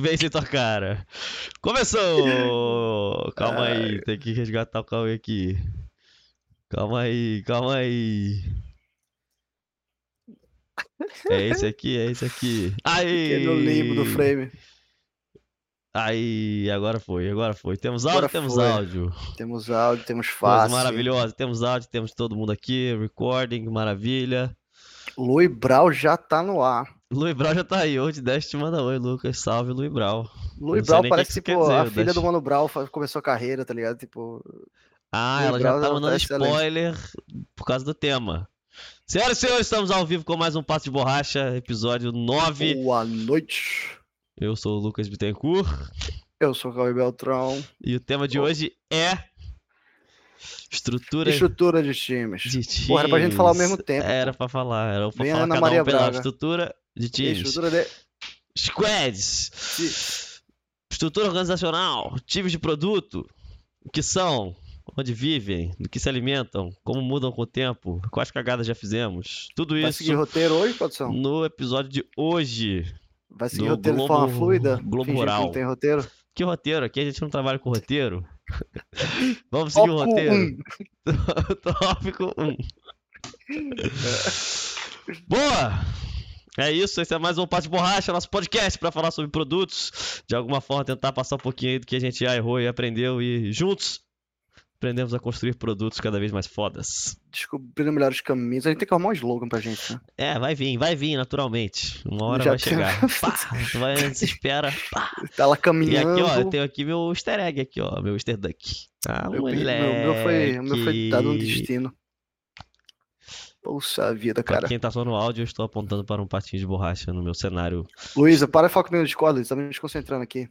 Vem sem tua cara. Começou! Calma aí, tem que resgatar o Cauê aqui. Calma aí, calma aí. É esse aqui, é esse aqui. Aí! Fiquei no limbo do frame. Aí, agora foi, agora foi. Temos áudio, Agora temos foi. áudio. Temos áudio, temos Coisa face. maravilhosa, temos áudio, temos todo mundo aqui, recording, maravilha. Lui Brau já tá no ar. Luiz Brau já tá aí, hoje 10 te manda oi, Lucas. Salve, Luiz Brau. Lui Não sei Brau parece que tipo, quer a dizer, filha Dash. do Mano Brau começou a carreira, tá ligado? Tipo, Ah, Luiz ela já Brau tá tá mandando excelente. spoiler por causa do tema. Senhoras e senhores, estamos ao vivo com mais um Passo de Borracha, episódio 9. boa noite. Eu sou o Lucas Bittencourt Eu sou o Cauê Beltrão. e o tema de Oh. hoje é estrutura Estrutura de times. de times. Porra, era pra gente falar ao mesmo tempo. Era pra falar, era pra Vem a falar Ana Maria um pela Braga. estrutura de times. Estrutura de Squads. ti- Estrutura organizacional, times de produto, o que são, onde vivem, do que se alimentam, como mudam com o tempo, quais cagadas já fizemos. Tudo Vai isso seguir roteiro hoje, produção? no episódio de hoje. Vai seguir roteiro de Globo- forma fluida? Globo que Rural. não tem roteiro? Que roteiro? Aqui a gente não trabalha com roteiro. Vamos seguir o Foco roteiro. um. Tópico 1. Boa! É isso, esse é mais um Pato de Borracha, nosso podcast para falar sobre produtos. De alguma forma, tentar passar um pouquinho aí do que a gente já errou e aprendeu e juntos aprendemos a construir produtos cada vez mais fodas. Descobrindo melhores caminhos. A gente tem que arrumar um slogan pra gente, né? É, vai vir, vai vir naturalmente. Uma hora Já vai tem- chegar. Pá, vai, se espera. Pá. Tá lá E caminhando. aqui, ó, eu tenho aqui meu easter egg aqui, ó, meu easter duck. Ah, Meu, pi- meu, meu foi, o meu foi dado um moleque. destino. Poxa vida, Pra cara. quem tá só no áudio, eu estou apontando para um patinho de borracha no meu cenário. Luísa, para de focar no Discord, Luísa. Tá me desconcentrando aqui.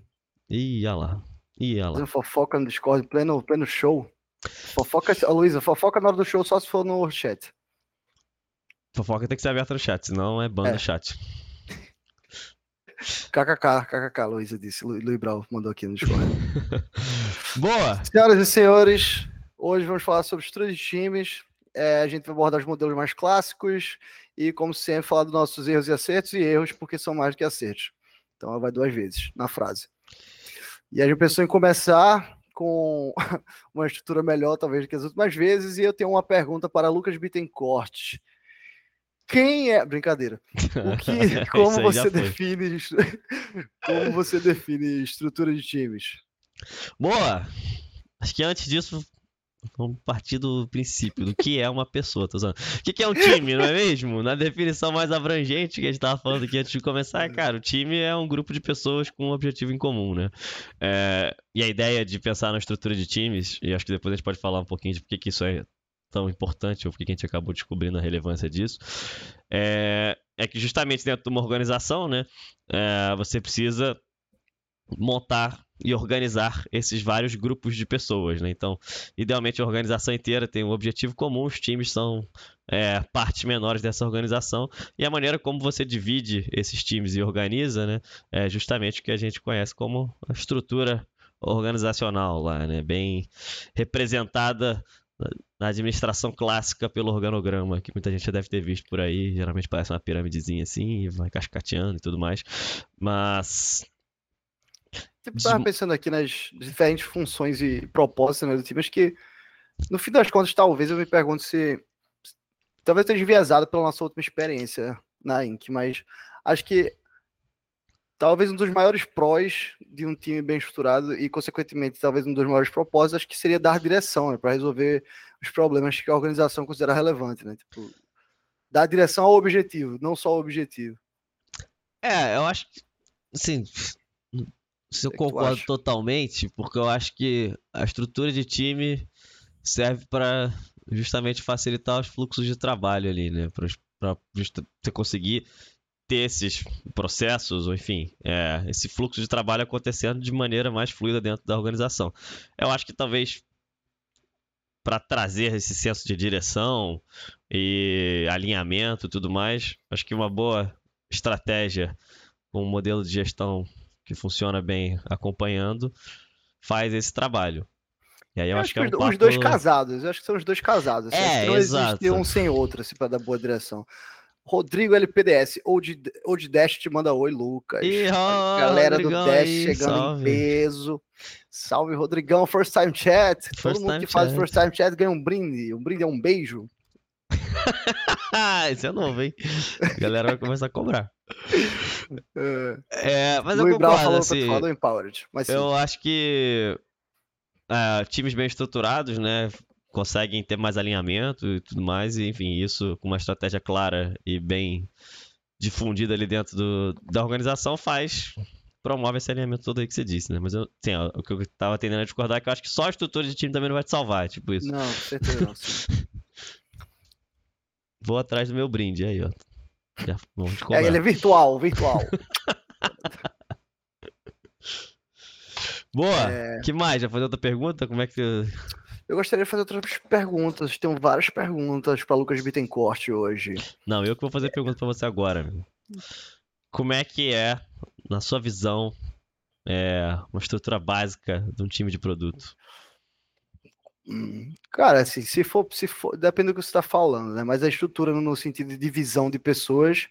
Ih, olha lá. Ih, olha lá. Fazendo fofoca no Discord, pleno, pleno show. Fofoca, Luísa, fofoca na hora do show só se for no chat. Fofoca tem que ser aberta no chat, senão é ban É. chat. KKK, KKK, Luísa disse. Lu- Luiz Brau mandou aqui no Discord. Boa! Senhoras e senhores, hoje vamos falar sobre estrutura de times. É, a gente vai abordar os modelos mais clássicos e, como sempre, falar dos nossos erros e acertos e erros, porque são mais do que acertos. Então, ela vai duas vezes na frase. E a gente pensou em começar com uma estrutura melhor, talvez, do que as últimas vezes. E eu tenho uma pergunta para Lucas Bittencourt. Quem é. Brincadeira. O que, como você define. Como você define estrutura de times? Boa! Acho que antes disso, vamos partir do princípio, do que é uma pessoa, tô usando. O que é um time, não é mesmo? Na definição mais abrangente que a gente tava falando aqui antes de começar, cara, o time é um grupo de pessoas com um objetivo em comum, né? É, e a ideia de pensar na estrutura de times, e acho que depois a gente pode falar um pouquinho de por que isso é tão importante, ou por que a gente acabou descobrindo a relevância disso, é, é que justamente dentro de uma organização, né, é, você precisa montar e organizar esses vários grupos de pessoas, né? Então, idealmente a organização inteira tem um objetivo comum, os times são é, partes menores dessa organização e a maneira como você divide esses times e organiza, né, é justamente o que a gente conhece como a estrutura organizacional lá, né? Bem representada na- administração clássica pelo organograma, que muita gente já deve ter visto por aí, geralmente parece uma piramidezinha assim, vai cascateando e tudo mais, mas Eu tava pensando aqui nas diferentes funções e propósitos né, do time, acho que no fim das contas, talvez eu me pergunte se. Talvez eu esteja enviesado pela nossa última experiência na Inc, mas acho que talvez um dos maiores prós de um time bem estruturado e, consequentemente, talvez um dos maiores propósitos, acho que seria dar direção né, para resolver os problemas que a organização considera relevante, né? Tipo, dar direção ao objetivo, não só ao objetivo. É, eu acho que, assim, eu concordo totalmente, porque eu acho que a estrutura de time serve para justamente facilitar os fluxos de trabalho ali, né? Para você conseguir ter esses processos, ou enfim, é, esse fluxo de trabalho acontecendo de maneira mais fluida dentro da organização. Eu acho que talvez para trazer esse senso de direção e alinhamento e tudo mais, acho que uma boa estratégia com um modelo de gestão que funciona bem acompanhando faz esse trabalho. E aí eu, Eu acho que é um os, papo... dois casados, eu acho que são os dois casados. assim, É, não exato. existe um sem outro, assim, para dar boa direção. Rodrigo LPDS, ou de, ou de Dash te manda oi, Lucas. Ih, ó, Galera Rodrigão do Dash aí, chegando salve. em peso. Salve, Rodrigão, First Time Chat. First Todo mundo que faz chat. First Time Chat ganha um brinde. Um brinde é um beijo. Isso é novo, hein? A galera vai começar a cobrar. É, mas eu Luiz Brau concordo, falou assim, do Empowered. Mas sim, eu acho que ah, times bem estruturados, né, conseguem ter mais alinhamento e tudo mais, e enfim, isso com uma estratégia clara e bem difundida ali dentro do- da organização faz promove esse alinhamento todo aí que você disse, né? Mas eu, assim, ó, o que eu tava tendendo a discordar é que eu acho que só a estrutura de time também não vai te salvar, tipo isso. Não, certeza não. Vou atrás do meu brinde aí, ó. Já vamos te É, cobrar. ele é virtual, virtual. Boa! É, que mais? Já fazer outra pergunta? Como é que. eu gostaria de fazer outras perguntas. Tenho várias perguntas para Lucas Bittencourt hoje. Não, eu que vou fazer pergunta pra você agora, amigo. Como é que é, na sua visão, é, uma estrutura básica de um time de produto? Hum, Cara, assim, se for, se for, depende do que você está falando, né? Mas a estrutura no sentido de divisão de pessoas,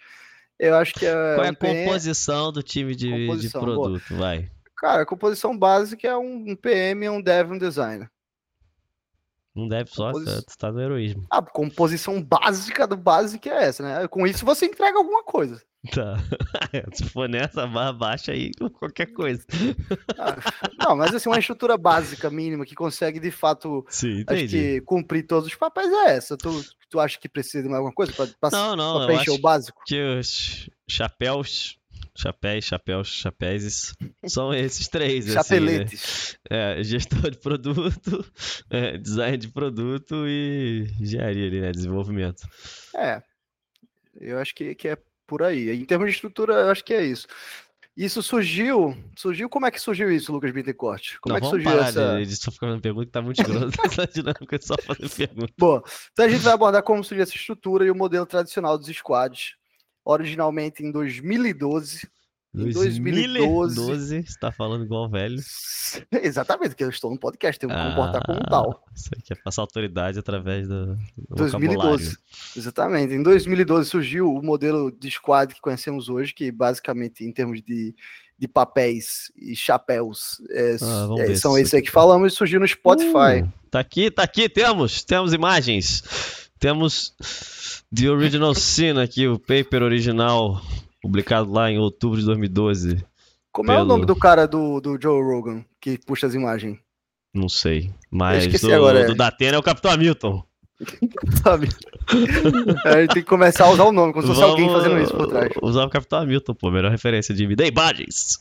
eu acho que é, Qual é a PM composição do time de, de Composição, boa. produto? Vai. Cara, a composição básica é um, um PM, um dev, um designer. Não deve só, Composi- você tá no heroísmo. A composição básica do básico é essa, né? Com isso você entrega alguma coisa. Tá. Se for nessa barra baixa aí, qualquer coisa. Ah, não, mas assim, uma estrutura básica, mínima, que consegue de fato, Sim, acho que cumprir todos os papéis é essa. Tu, tu acha que precisa de mais alguma coisa para preencher o básico? que os chapéus, chapéus, chapéus, chapéus, são esses três, assim, né? Chapeletes. É, gestor de produto, é, design de produto e engenharia ali, né? Desenvolvimento. É, eu acho que, que é por aí. Em termos de estrutura, eu acho que é isso. Isso surgiu. Surgiu. Como é que surgiu isso, Lucas Bittencourt? Como Não, é que surgiu parar essa. de só ficar fazendo pergunta que tá muito escroto essa dinâmica de só fazer pergunta. Boa. Então a gente vai abordar como surgiu essa estrutura e o modelo tradicional dos squads. Originalmente em 2012. Em 2012. 2012, você tá falando igual velho. Exatamente, porque eu estou no podcast, tenho que me comportar como Ah, tal. Isso aqui é passar autoridade através do, do 2012. vocabulário. Exatamente. Em 2012 surgiu o modelo de squad que conhecemos hoje, que basicamente, em termos de, de papéis e chapéus, é, Ah, é, são se esses aí que falamos, e surgiu no Spotify. Uh, tá aqui, tá aqui, temos, temos imagens. Temos The Original Sin aqui, o paper original, publicado lá em outubro de 2012. Como é o pelo- nome do cara do, do Joe Rogan que puxa as imagens? Não sei. Mas do, agora, é. do Datena é o Capitão Hamilton. Sabe? a gente tem que começar a usar o nome, como se fosse alguém fazendo isso por trás. Usar o Capitão Hamilton, pô, melhor referência de me dê imagens.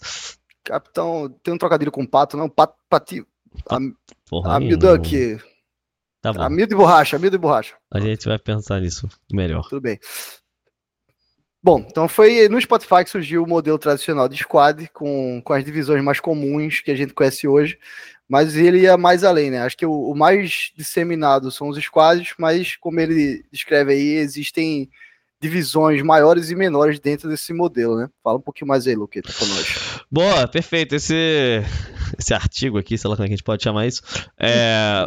Capitão, tem um trocadilho com pato, não? Pat, pati, Porra. Duck. Tá bom, Amigo de borracha, amigo de borracha. a gente vai pensar nisso melhor. Tudo bem. Bom, então foi no Spotify que surgiu o modelo tradicional de squad, com, com as divisões mais comuns que a gente conhece hoje, mas ele ia mais além, né? Acho que o, o mais disseminado são os squads, mas como ele descreve aí, existem divisões maiores e menores dentro desse modelo, né? Fala um pouquinho mais aí, Luqueta, com nós. Boa, perfeito. Esse, esse artigo aqui, sei lá como é que a gente pode chamar isso, é,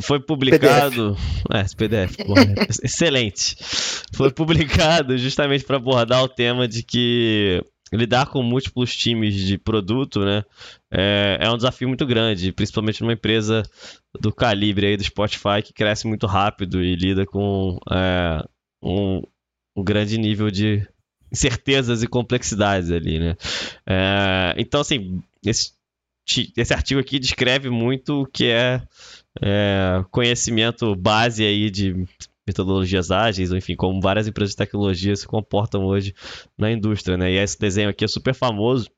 foi publicado. É, esse PDF, porra, é excelente. Foi publicado justamente para abordar o tema de que lidar com múltiplos times de produto, né, é, é um desafio muito grande, principalmente numa empresa do calibre aí do Spotify que cresce muito rápido e lida com é, um, um grande nível de incertezas e complexidades ali, né? É, então, assim, esse, esse artigo aqui descreve muito o que é, é, conhecimento base aí de metodologias ágeis, enfim, como várias empresas de tecnologia se comportam hoje na indústria, né? E esse desenho aqui é super famoso,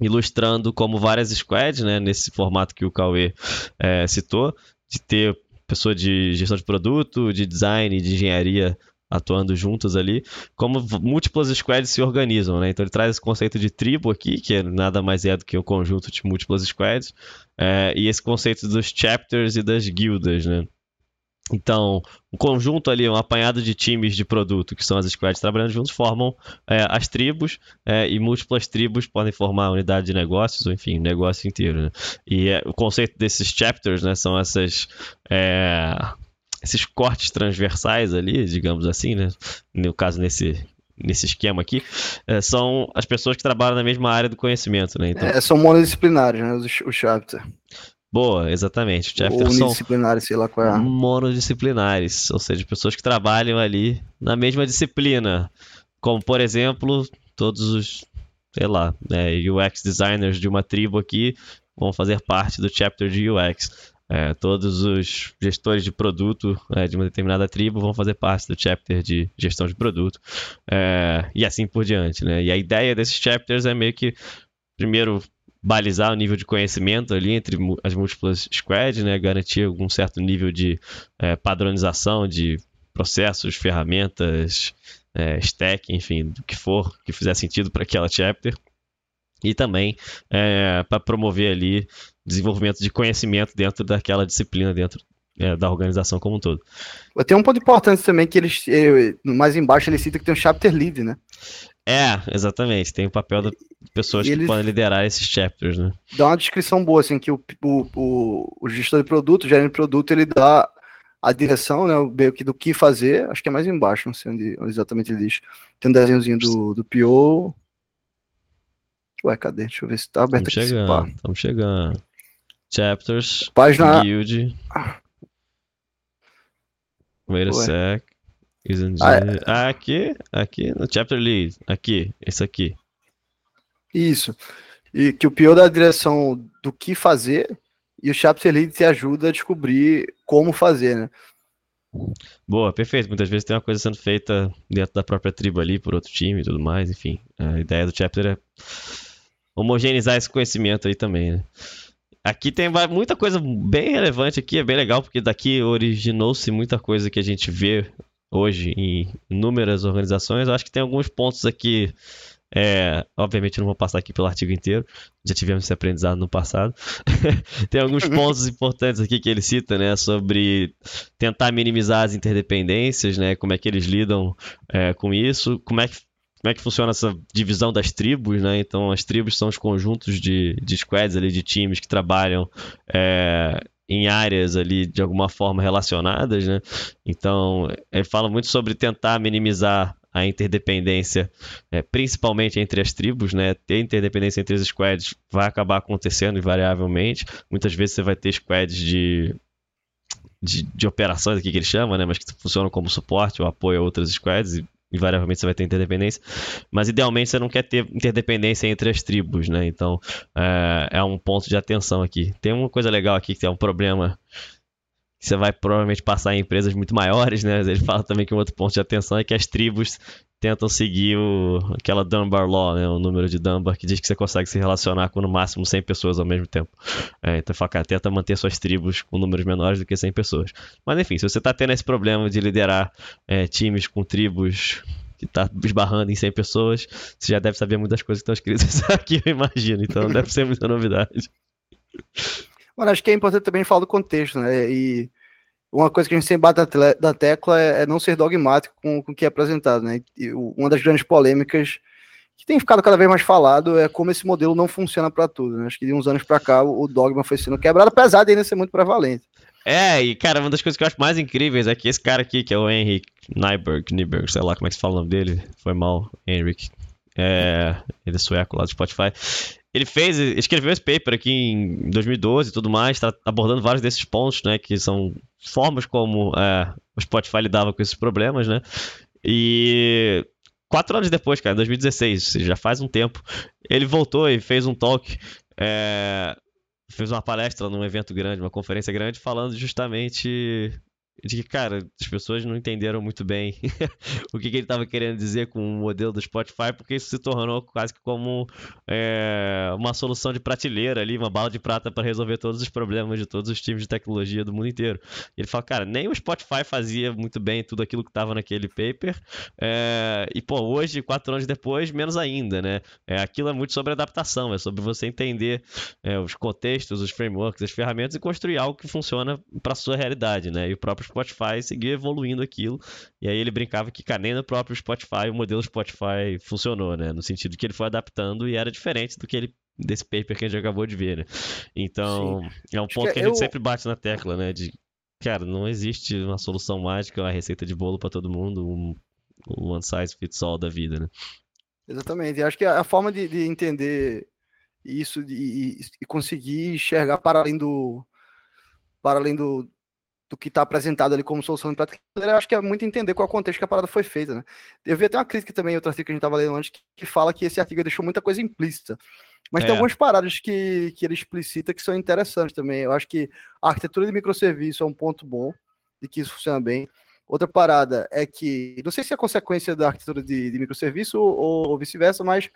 ilustrando como várias squads, né, nesse formato que o Cauê é, citou, de ter pessoa de gestão de produto, de design, de engenharia atuando juntos ali, como múltiplas squads se organizam, né? Então ele traz esse conceito de tribo aqui, que é nada mais é do que o conjunto de múltiplas squads, é, e esse conceito dos chapters e das guildas, né? Então, o conjunto ali, um apanhado de times de produto, que são as squads trabalhando juntos, formam é, as tribos, é, e múltiplas tribos podem formar unidade de negócios, ou enfim, negócio inteiro. Né? E é, o conceito desses chapters né, são essas. Esses cortes transversais ali, digamos assim, né? No caso, nesse, nesse esquema aqui, é, são as pessoas que trabalham na mesma área do conhecimento, né? Então, é, são monodisciplinares, né? Os, os chapter. Boa, exatamente. Os chapter Ou unidisciplinares, sei lá qual é. Monodisciplinares, ou seja, pessoas que trabalham ali na mesma disciplina. Como, por exemplo, todos os, sei lá, né, UX designers de uma tribo aqui vão fazer parte do chapter de UX. É, todos os gestores de produto é, de uma determinada tribo vão fazer parte do chapter de gestão de produto é, e assim por diante. Né? E a ideia desses chapters é meio que, primeiro, balizar o nível de conhecimento ali entre as múltiplas squads, né? garantir algum certo nível de é, padronização de processos, ferramentas, é, stack, enfim, do que for que fizer sentido para aquela chapter e também é, para promover ali desenvolvimento de conhecimento dentro daquela disciplina, dentro é, da organização como um todo. Tem um ponto importante também que eles, é, mais embaixo ele cita que tem um chapter lead, né? É, exatamente. Tem o papel de pessoas que podem liderar esses chapters, né? Dá uma descrição boa, assim, que o, o, o, o gestor de produto, o gerente de produto, ele dá a direção, né, meio que do que fazer, acho que é mais embaixo, não sei onde, onde exatamente ele diz. Tem um desenhozinho do, do PO, Ué, cadê? Deixa eu ver se tá aberto estamos. Chegando, estamos chegando. Chapters. Página. Guild. Wait a Ué. sec. Ah, é... ah, aqui, aqui, no chapter lead. Aqui, esse aqui. Isso. E que o pior da direção do que fazer e o chapter lead te ajuda a descobrir como fazer, né? Boa, perfeito. Muitas vezes tem uma coisa sendo feita dentro da própria tribo ali, por outro time e tudo mais, enfim. A ideia do chapter é homogeneizar esse conhecimento aí também, né? Aqui tem muita coisa bem relevante aqui, é bem legal, porque daqui originou-se muita coisa que a gente vê hoje em inúmeras organizações. Eu acho que tem alguns pontos aqui, é, obviamente não vou passar aqui pelo artigo inteiro, já tivemos esse aprendizado no passado. tem alguns pontos importantes aqui que ele cita, né, sobre tentar minimizar as interdependências, né, como é que eles lidam é, com isso, como é que como é que funciona essa divisão das tribos, né? Então, as tribos são os conjuntos de, de squads ali, de times que trabalham é, em áreas ali de alguma forma relacionadas, né? Então, ele fala muito sobre tentar minimizar a interdependência, é, principalmente entre as tribos, né? Ter interdependência entre as squads vai acabar acontecendo invariavelmente. Muitas vezes você vai ter squads de de, de, operações aqui que ele chama, né? Mas que funcionam como suporte ou apoio a outras squads e invariavelmente você vai ter interdependência, mas idealmente você não quer ter interdependência entre as tribos, né? Então é, é um ponto de atenção aqui. Tem uma coisa legal aqui que é um problema você vai provavelmente passar em empresas muito maiores, né? Ele fala também que um outro ponto de atenção é que as tribos tentam seguir o, aquela Dunbar Law, né, o número de Dunbar, que diz que você consegue se relacionar com no máximo 100 pessoas ao mesmo tempo. É, então, fala, cara, tenta manter suas tribos com números menores do que 100 pessoas. Mas, enfim, se você está tendo esse problema de liderar é, times com tribos que está esbarrando em 100 pessoas, você já deve saber muitas coisas que estão escritas aqui, eu imagino. Então, deve ser muita novidade. Mano, acho que é importante também falar do contexto, né? E uma coisa que a gente sempre bate da tecla é, é, não ser dogmático com, com o que é apresentado, né? E uma das grandes polêmicas que tem ficado cada vez mais falado é como esse modelo não funciona para tudo. Né? Acho que de uns anos para cá o dogma foi sendo quebrado, apesar de ainda ser muito prevalente. É, e cara, uma das coisas que eu acho mais incríveis é que esse cara aqui, que é o Henrik Nyberg, Nyberg, sei lá como é que se fala o nome dele, foi mal, Henrik. É, ele é sueco lá do Spotify. Ele fez, escreveu esse paper aqui em 2012 e tudo mais, está abordando vários desses pontos, né, que são formas como é, o Spotify lidava com esses problemas, né, e quatro anos depois, cara, em 2016, já faz um tempo, ele voltou e fez um talk, é, fez uma palestra num evento grande, uma conferência grande, falando justamente de que, cara, as pessoas não entenderam muito bem o que, que ele estava querendo dizer com o modelo do Spotify, porque isso se tornou quase que como é, uma solução de prateleira ali, uma bala de prata para resolver todos os problemas de todos os times de tecnologia do mundo inteiro. Ele fala, cara, nem o Spotify fazia muito bem tudo aquilo que estava naquele paper, é, e pô, hoje, quatro anos depois, menos ainda, né? É, aquilo é muito sobre adaptação, é sobre você entender é, os contextos, os frameworks, as ferramentas e construir algo que funciona para sua realidade, né? E o próprio Spotify seguir evoluindo aquilo. E aí ele brincava que, cara, nem no próprio Spotify o modelo Spotify funcionou, né? No sentido que ele foi adaptando e era diferente do que ele desse paper que a gente acabou de ver, né? Então, Sim. é um ponto que, que a gente eu... sempre bate na tecla, né? De cara, não existe uma solução mágica, uma receita de bolo para todo mundo, um, um one size fits all da vida, né? Exatamente. Eu acho que a forma de, de entender isso e, e, conseguir enxergar para além do para além do, do que está apresentado ali como solução de prática, eu acho que é muito entender qual é o contexto que a parada foi feita, né? Eu vi até uma crítica também, outro artigo que a gente estava lendo antes, que, fala que esse artigo deixou muita coisa implícita. Mas é. tem algumas paradas que, que ele explicita que são interessantes também. Eu acho que a arquitetura de microserviço é um ponto bom e que isso funciona bem. Outra parada é que, não sei se é consequência da arquitetura de, de microserviço ou, ou vice-versa, mas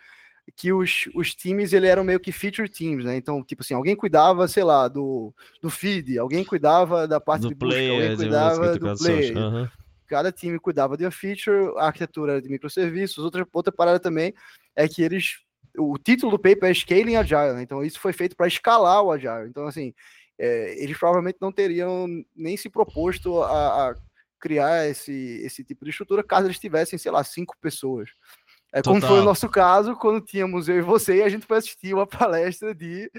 que os, os times ele eram meio que feature teams, né? Então, tipo assim, alguém cuidava, sei lá, do, do feed, alguém cuidava da parte do de player, busca, alguém cuidava do player. Uhum. Cada time cuidava de uma feature, a arquitetura de microserviços. Outra, outra parada também é que eles. O título do paper é Scaling Agile, né? Então, isso foi feito para escalar o Agile. Então, assim, é, eles provavelmente não teriam nem se proposto a, a criar esse, esse tipo de estrutura caso eles tivessem, sei lá, cinco pessoas. É como foi o nosso caso quando tínhamos eu e você e a gente foi assistir uma palestra de,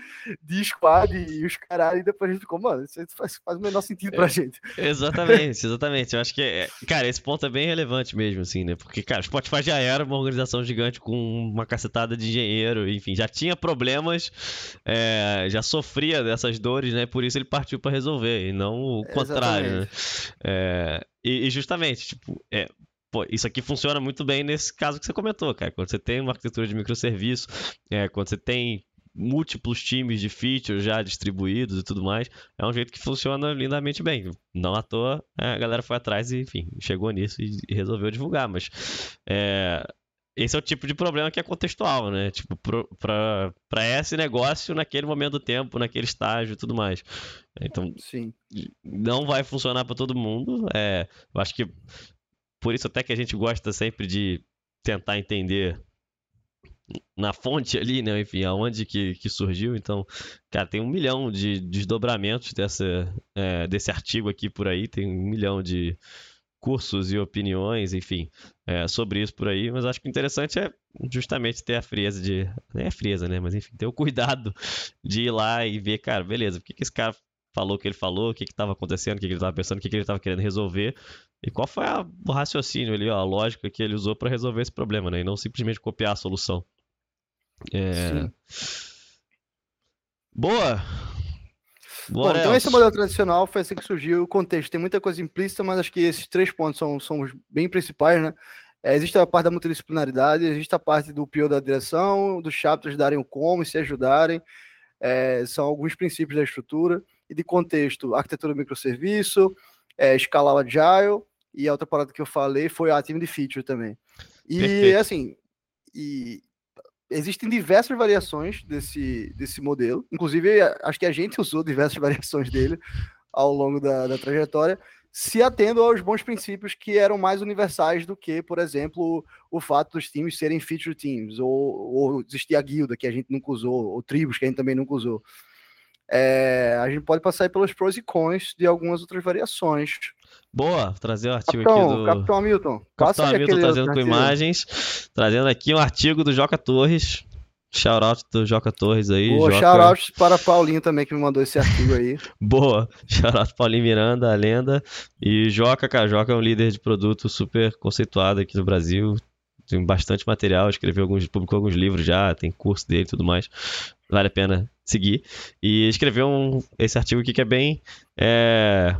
de squad e os caras e depois a gente ficou, mano, isso faz, faz o menor sentido pra é, gente. Exatamente, exatamente. Eu acho que, é, cara, esse ponto é bem relevante mesmo, assim, né? Porque, cara, o Spotify já era uma organização gigante com uma cacetada de engenheiro, enfim, já tinha problemas, é, já sofria dessas dores, né? Por isso ele partiu para resolver e não o contrário, né? É, e, e, justamente, tipo, é, Pô, isso aqui funciona muito bem nesse caso que você comentou, cara. Quando você tem uma arquitetura de microserviço, é, quando você tem múltiplos times de features já distribuídos e tudo mais, é um jeito que funciona lindamente bem. Não à toa, é, a galera foi atrás e, enfim, chegou nisso e, e resolveu divulgar. Mas é, esse é o tipo de problema que é contextual, né? Tipo, para esse negócio naquele momento do tempo, naquele estágio e tudo mais. Então, Sim. não vai funcionar para todo mundo. É, eu acho que por isso até que a gente gosta sempre de tentar entender na fonte ali, né? Enfim, aonde que, que surgiu. Então, cara, tem um milhão de desdobramentos dessa, é, desse artigo aqui por aí, tem um milhão de cursos e opiniões, enfim, é, sobre isso por aí. Mas acho que o interessante é justamente ter a frieza de. Não é a frieza, né? Mas enfim, ter o cuidado de ir lá e ver, cara, beleza, por que, que esse cara falou o que ele falou, o que estava acontecendo, o que, que ele estava pensando, o que, que ele estava querendo resolver e qual foi a, o raciocínio ali, ó, a lógica que ele usou para resolver esse problema, né? E não simplesmente copiar a solução. É... Boa! Bom, então esse modelo tradicional foi assim que surgiu. O contexto tem muita coisa implícita, mas acho que esses três pontos são, são os bem principais, né? É, existe a parte da multidisciplinaridade, existe a parte do PO da direção, dos chapters darem o como e se ajudarem. É, são alguns princípios da estrutura e de contexto, arquitetura microserviço, é, escalar o agile, e a outra parada que eu falei foi a time de feature também. E Perfeito. assim, e existem diversas variações desse, desse modelo. Inclusive, acho que a gente usou diversas variações dele ao longo da, da trajetória, se atendo aos bons princípios que eram mais universais do que, por exemplo, o fato dos times serem feature teams, ou, ou existir a guilda, que a gente nunca usou, ou tribos, que a gente também nunca usou. É, a gente pode passar pelos pros e cons de algumas outras variações. Boa, trazer o artigo Capitão, aqui do. Capitão Hamilton. Capitão Hamilton trazendo com imagens. Trazendo aqui um artigo do Joca Torres. Shoutout do Joca Torres aí. Boa, Joca... shoutout para Paulinho também, que me mandou esse artigo aí. Boa, shoutout Paulinho Miranda, a lenda. E Joca, cara, Joca é um líder de produto super conceituado aqui no Brasil. Tem bastante material, escreveu alguns, publicou alguns livros já, tem curso dele e tudo mais. Vale a pena seguir. E escreveu um, esse artigo aqui que é bem. É,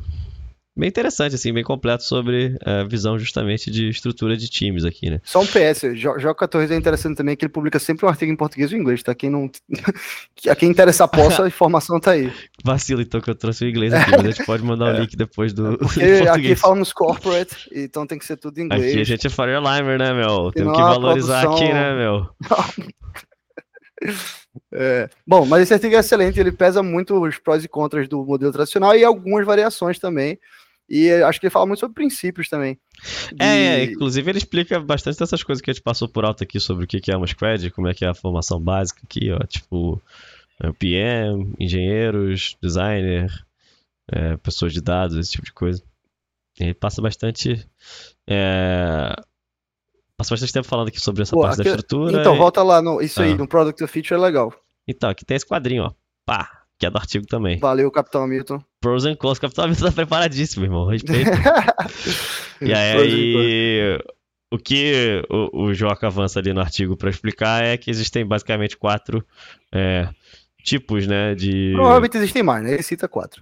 bem interessante, assim, bem completo sobre a visão justamente de estrutura de times aqui, né? Só um PS, Joca Torres é interessante também que ele publica sempre um artigo em português e inglês, tá? Quem não. a quem interessa possa, a informação tá aí. Vacilo, então, que eu trouxe o inglês aqui, mas a gente pode mandar o é. link depois do. Do aqui falamos corporate, então tem que ser tudo em inglês. Aqui a gente é Firelimer, né, meu? Temos que valorizar produção... aqui, né, meu? É, bom, mas esse artigo é excelente, ele pesa muito os prós e contras do modelo tradicional e algumas variações também. E acho que ele fala muito sobre princípios também. De... É, inclusive ele explica bastante dessas coisas que a gente passou por alto aqui sobre o que é uma squad, como é que é a formação básica aqui, ó, tipo é, PM, engenheiros, designer, é, pessoas de dados, esse tipo de coisa. Ele passa bastante é, passa bastante tempo falando aqui sobre essa Pô, parte aqui, da estrutura. Então, e... volta lá no. Isso ah. aí, no Product Feature é legal. Então, aqui tem esse quadrinho, ó. Pá, que é do artigo também. Valeu, Capitão Hamilton. Pros and cons, o capitalismo tá preparadíssimo, irmão. Respeito. e aí, o que o, o Joca avança ali no artigo para explicar é que existem basicamente quatro é, tipos, né, de... Provavelmente existem mais, né? Ele cita quatro.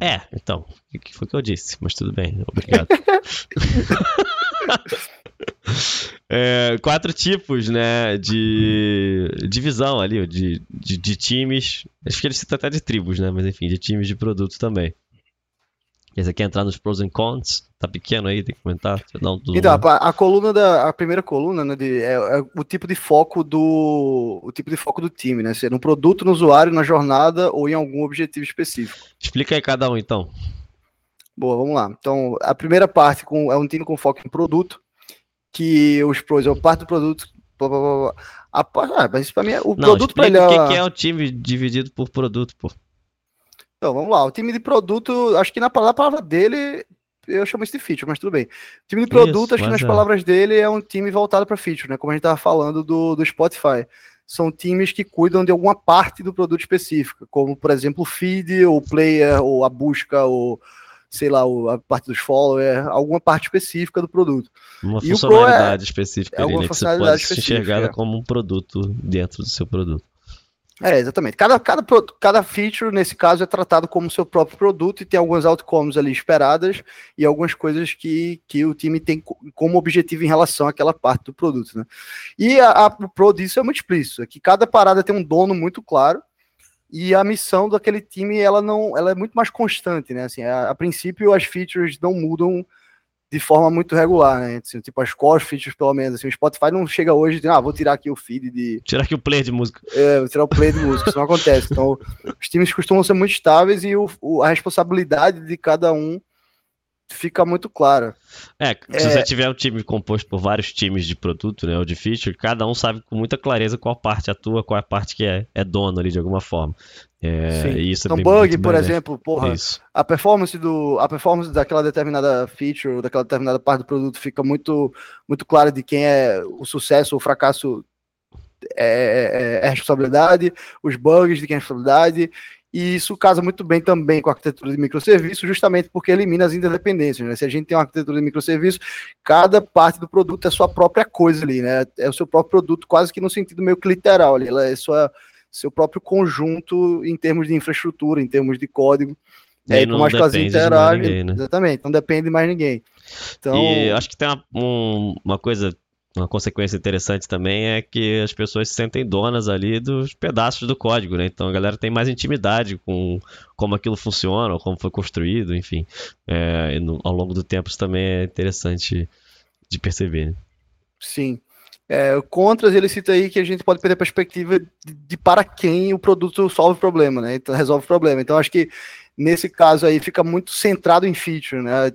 É, então, o que foi que eu disse, mas tudo bem, obrigado. é, quatro tipos, né, de divisão ali, de, de, de, times. Acho que ele cita até de tribos, né, mas enfim, de times de produtos também. Esse aqui é entrar nos pros and cons. Tá pequeno aí, tem que comentar. Um então, a, a, coluna da. A primeira coluna, né? De, é, é, o tipo de foco do. O tipo de foco do time, né? Ser um produto no usuário, na jornada ou em algum objetivo específico. Explica aí cada um, então. Boa, vamos lá. Então, a primeira parte com, é um time com foco em produto, que os pros é a parte do produto. Blá, blá, blá, a, ah, mas isso pra mim é o Não, produto para ele. O que, que é o time dividido por produto, pô? Então, vamos lá. O time de produto, acho que na palavra dele, eu chamo isso de feature, mas tudo bem. O time de produto, isso, acho que nas é. palavras dele, é um time voltado para feature, né? Como a gente estava falando do, do Spotify. São times que cuidam de alguma parte do produto específica, como, por exemplo, o feed, ou o player, ou a busca, ou sei lá, a parte dos followers, alguma parte específica do produto. Uma e funcionalidade é, específica, é ali, né, que você pode ser enxergada é. como um produto dentro do seu produto. É, exatamente. Cada, cada, cada feature, nesse caso, é tratado como seu próprio produto e tem algumas outcomes ali esperadas e algumas coisas que, que o time tem como objetivo em relação àquela parte do produto. Né? E a, a, o pro disso é muito explícito, é que cada parada tem um dono muito claro e a missão daquele time ela não ela é muito mais constante, né? Assim, a, a princípio as features não mudam de forma muito regular, né? Assim, tipo, as core features, pelo menos. Assim, o Spotify não chega hoje e ah, vou tirar aqui o feed de. Tirar aqui o player de música. É, vou tirar o player de música, isso não acontece. Então, os times costumam ser muito estáveis e o, o, a responsabilidade de cada um fica muito clara. É, se é... você tiver um time composto por vários times de produto, né, ou de feature, cada um sabe com muita clareza qual parte atua, qual é a parte que é, é dono ali de alguma forma. É, isso então, bug, por exemplo, porra, isso. a performance do a performance daquela determinada feature, daquela determinada parte do produto fica muito muito clara de quem é o sucesso ou o fracasso é, é, é responsabilidade, os bugs de quem é responsabilidade, e isso casa muito bem também com a arquitetura de microserviços, justamente porque elimina as interdependências. Né? Se a gente tem uma arquitetura de microserviços, cada parte do produto é sua própria coisa ali, né? É o seu próprio produto, quase que no sentido meio que literal ali. Ela é sua, seu próprio conjunto em termos de infraestrutura, em termos de código. E é, como as coisas interagem. Ninguém, né? Exatamente, não depende de mais ninguém. Então... E acho que tem uma, um, uma coisa uma consequência interessante também é que as pessoas se sentem donas ali dos pedaços do código, né? Então a galera tem mais intimidade com como aquilo funciona, como foi construído, enfim. É, no, ao longo do tempo isso também é interessante de perceber. Né? Sim. É, contras, ele cita aí que a gente pode perder a perspectiva de, de, para quem o produto solve o problema, né? Então resolve o problema. Então acho que nesse caso aí fica muito centrado em feature, né?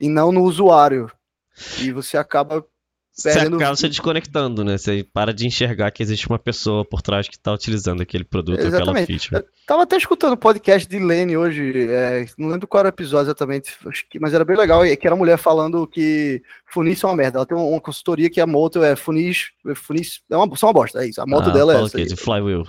E não no usuário. E você acaba você acaba se desconectando, né? Você para de enxergar que existe uma pessoa por trás que está utilizando aquele produto, Exatamente. aquela feature. Eu tava até escutando o podcast de Lene hoje, é, não lembro qual era o episódio exatamente, mas era bem legal, que era uma mulher falando que funis são uma merda. Ela tem uma consultoria que a moto é funis, funis é uma, são uma bosta, é isso. A moto ah, dela é essa. De flywheel.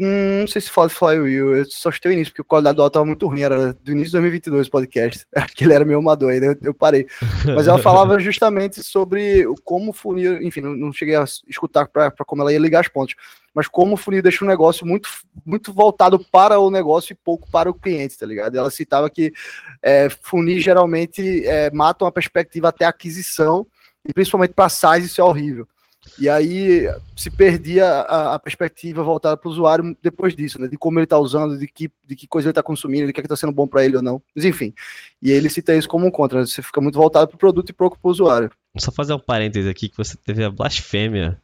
Hum, não sei se fala de Flywheel, eu só estou início, porque o qualidade do áudio estava muito ruim, era do início de 2022 o podcast, aquele era meio amador, aí eu parei. Mas ela falava justamente sobre como o funil, enfim, não, não cheguei a escutar para como ela ia ligar as pontes, mas como o funil deixa um negócio muito, muito voltado para o negócio e pouco para o cliente, tá ligado? Ela citava que é, funil geralmente é, matam a perspectiva até a aquisição, e principalmente para size isso é horrível. E aí se perdia a, a perspectiva voltada para o usuário depois disso, né? De como ele está usando, de que, de que coisa ele está consumindo, de que é está sendo bom para ele ou não. Mas enfim. E ele cita isso como um contra. Né? Você fica muito voltado para o produto e pouco para o usuário. Só fazer um parêntese aqui que você teve a blasfêmia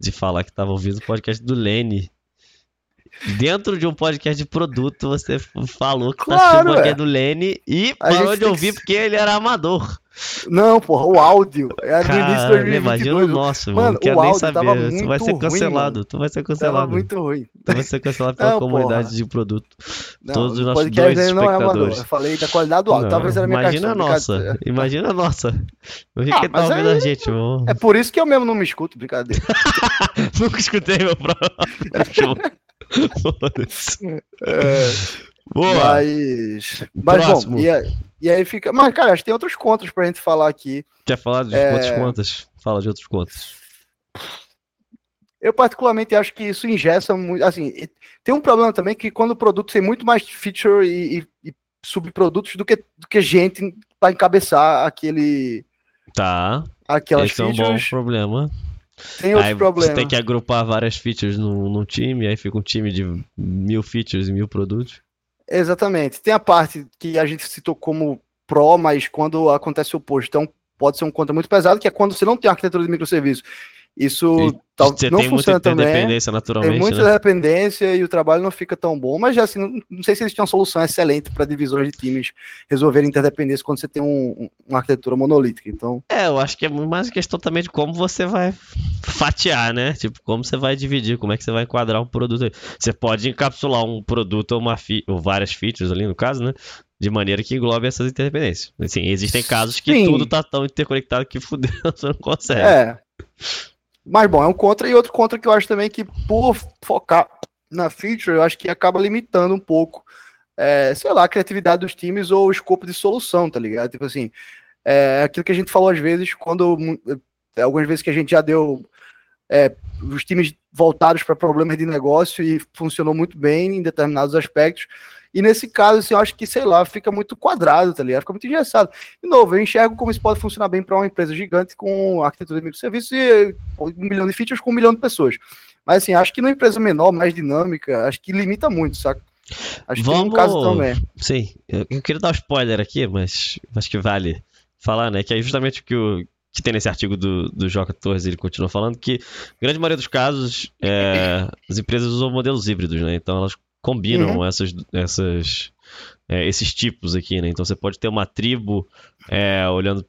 de falar que estava ouvindo o podcast do Lene. Dentro de um podcast de produto, você falou que claro, tá assistindo o Lene e parou de ouvir que... porque ele era amador. Não, porra, o áudio. Era no início de 2022. Imagina o nosso, mano. Não o áudio saber. tu vai ser cancelado. Ruim, tu vai ser cancelado. Tava muito ruim. Tu vai ser cancelado pela não, comunidade porra. de produto. Não, Todos os nossos dois espectadores. Não é amador. Eu falei da qualidade do áudio. Não, Talvez era minha Imagina a nossa. Imagina a nossa. O que ah, tá ouvindo aí, a gente, mano. É por isso que eu mesmo não me escuto, brincadeira. Nunca escutei meu próprio. é. Boa. Mas. Mas Próximo. bom, e, aí- e aí fica. Mas, cara, acho que tem outros contos pra gente falar aqui. Quer falar de É. outras contas? Fala de outros contas. Eu, particularmente, acho que isso ingessa muito. Assim, tem um problema também que quando o produto tem muito mais feature e, e- e subprodutos do que, do que gente para encabeçar aquele, Tá. aquelas Esse é um bom features, problema. Tem outros Aí problemas. você tem que agrupar várias features num, num time, aí fica um time de mil features e mil produtos. Exatamente. Tem a parte que a gente citou como Pro, mas quando acontece o oposto, então pode ser um conta muito pesado, que é quando você não tem arquitetura de microserviço. Isso E tal- você não tem muita funciona também. interdependência Tem naturalmente, muita né? dependência e o trabalho não fica tão bom, mas assim, não, não sei se eles tinham uma solução excelente para divisões de times resolverem interdependência quando você tem um- um- uma arquitetura monolítica. Então, É, eu acho que é mais questão também de como você vai fatiar, né? Tipo, como você vai dividir, como é que você vai enquadrar um produto. Você pode encapsular um produto ou, uma fi- ou várias features ali, no caso, né? De maneira que englobe essas interdependências. Assim, existem casos que Sim. tudo tá tão interconectado que fudeu, você não consegue. é. Mas bom, é um contra e outro contra que eu acho também que por focar na feature, eu acho que acaba limitando um pouco, é, sei lá, a criatividade dos times ou o escopo de solução, tá ligado? Tipo assim, é aquilo que a gente falou às vezes, quando é, algumas vezes que a gente já deu é, os times voltados para problemas de negócio e funcionou muito bem em determinados aspectos. E nesse caso, assim, eu acho que, sei lá, fica muito quadrado, tá ligado? Fica muito engessado. De novo, eu enxergo como isso pode funcionar bem para uma empresa gigante com arquitetura de microserviços e um milhão de features com um milhão de pessoas. Mas assim, acho que numa empresa menor, mais dinâmica, acho que limita muito, saca? Acho que tem um Vamos- caso também. Sim, eu, eu queria dar um spoiler aqui, mas acho que vale falar, né? Que é justamente o que, o, que tem nesse artigo do, do Joca Torres, ele continua falando que, grande maioria dos casos, é, as empresas usam modelos híbridos, né? Então elas combinam Uhum. essas, essas, é, esses tipos aqui, né? Então você pode ter uma tribo é, olhando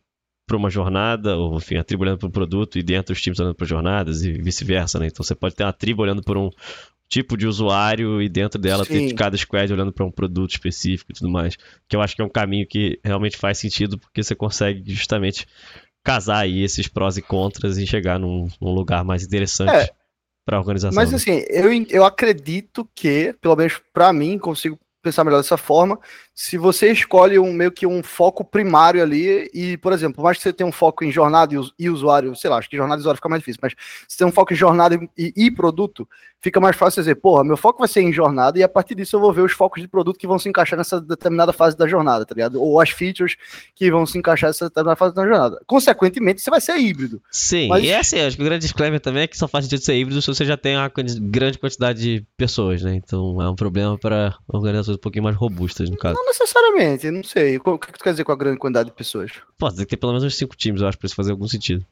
para uma jornada, ou enfim, a tribo olhando para um produto e dentro os times olhando para jornadas e vice-versa, né? Então você pode ter uma tribo olhando por um tipo de usuário e dentro dela ter Sim. cada squad olhando para um produto específico e tudo mais. Que eu acho que é um caminho que realmente faz sentido porque você consegue justamente casar aí esses prós e contras e chegar num, num lugar mais interessante É. para a organização. Mas né? assim, eu, eu acredito que, pelo menos pra mim, consigo pensar melhor dessa forma, se você escolhe um meio que um foco primário ali, e, por exemplo, por mais que você tenha um foco em jornada e, us- usuário, sei lá, acho que jornada e usuário fica mais difícil, mas se tem um foco em jornada e, e produto, fica mais fácil dizer, porra, meu foco vai ser em jornada, e a partir disso eu vou ver os focos de produto que vão se encaixar nessa determinada fase da jornada, tá ligado? Ou as features que vão se encaixar nessa determinada fase da jornada. Consequentemente, você vai ser híbrido. Sim, Mas- e é assim, acho que o grande disclaimer também é que só faz sentido ser híbrido se você já tem uma grande quantidade de pessoas, né? Então é um problema para organizações um pouquinho mais robustas, no caso. Não necessariamente, não sei. O que tu quer dizer com a grande quantidade de pessoas? Pode ter que ter pelo menos uns cinco times, eu acho, para isso fazer algum sentido.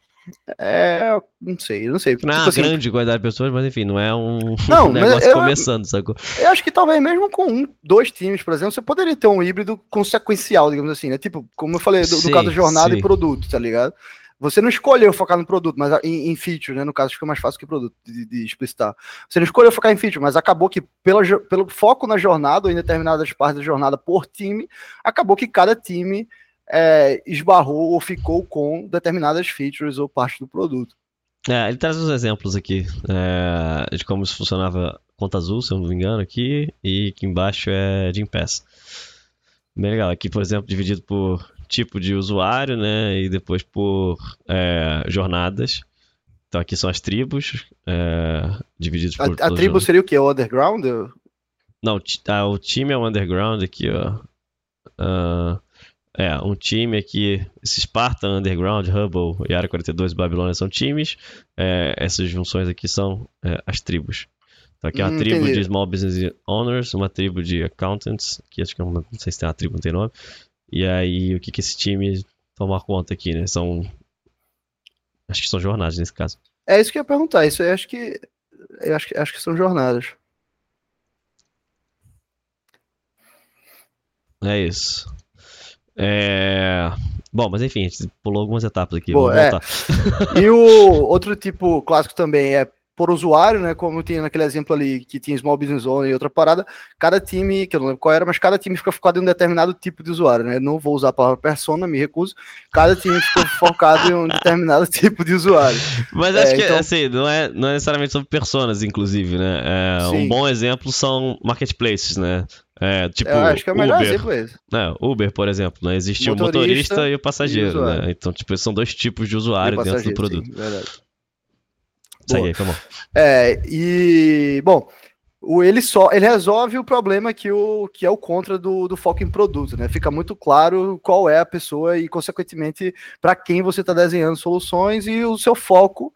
É, não sei, não sei. Não é Tipo uma assim, grande quantidade de pessoas, mas enfim, não é um Não, negócio eu- começando, sacou? eu acho que talvez mesmo com um, dois times, por exemplo, você poderia ter um híbrido consequencial, digamos assim, né? Tipo, como eu falei, do, do Sim, caso jornada sim. e produto, tá ligado? Você não escolheu focar no produto, mas em, em feature, né? No caso, fica mais fácil que produto de, de explicitar. Você não escolheu focar em feature, mas acabou que, pela, pelo foco na jornada, ou em determinadas partes da jornada por time, acabou que cada time é, esbarrou ou ficou com determinadas features ou partes do produto. É, ele traz uns exemplos aqui é, de como isso funcionava conta azul, se eu não me engano, aqui, e aqui embaixo é Jim Pass. Bem legal. Aqui, por exemplo, dividido por tipo de usuário, né? E depois por é, jornadas. Então aqui são as tribos, é, divididos por. A, a tribo jornadas. seria o quê? O underground? Não, ah, o time é o underground aqui, ó. Ah, é, um time aqui, esse Spartan, Underground, Hubble e Área 42 Babilônia são times. É, essas junções aqui são é, as tribos. Então aqui é uma Hum, tribo entendi. de Small Business Owners, uma tribo de Accountants, que acho que é uma, não sei se tem uma tribo, não tem nome. E aí, o que que esse time toma conta aqui, né? São. Acho que são jornadas nesse caso. É isso que eu ia perguntar. Isso eu acho que. Eu acho que, acho que são jornadas. É isso. É... Bom, mas enfim, a gente pulou algumas etapas aqui. Boa, Vamos é. E o outro tipo clássico também é por usuário, né? Como tinha naquele exemplo ali que tinha Small Business Owner e outra parada, cada time, que eu não lembro qual era, mas cada time fica focado em um determinado tipo de usuário, né? Não vou usar a palavra persona, me recuso. Cada time fica focado em um determinado tipo de usuário. Mas acho é, que, então... assim, não é, não é necessariamente sobre personas, inclusive, né? É, um bom exemplo são marketplaces, né? É, tipo, eu acho que é o melhor Uber, exemplo esse. É, Uber, por exemplo, né? Existe motorista o motorista e o passageiro, e o né? Então, tipo, são dois tipos de usuário dentro do produto. Sim, verdade. Segue aí, vamos. É, e, bom, o, ele só ele resolve o problema que, o, que é o contra do, do foco em produto, né? Fica muito claro qual é a pessoa e, consequentemente, para quem você está desenhando soluções e o seu foco,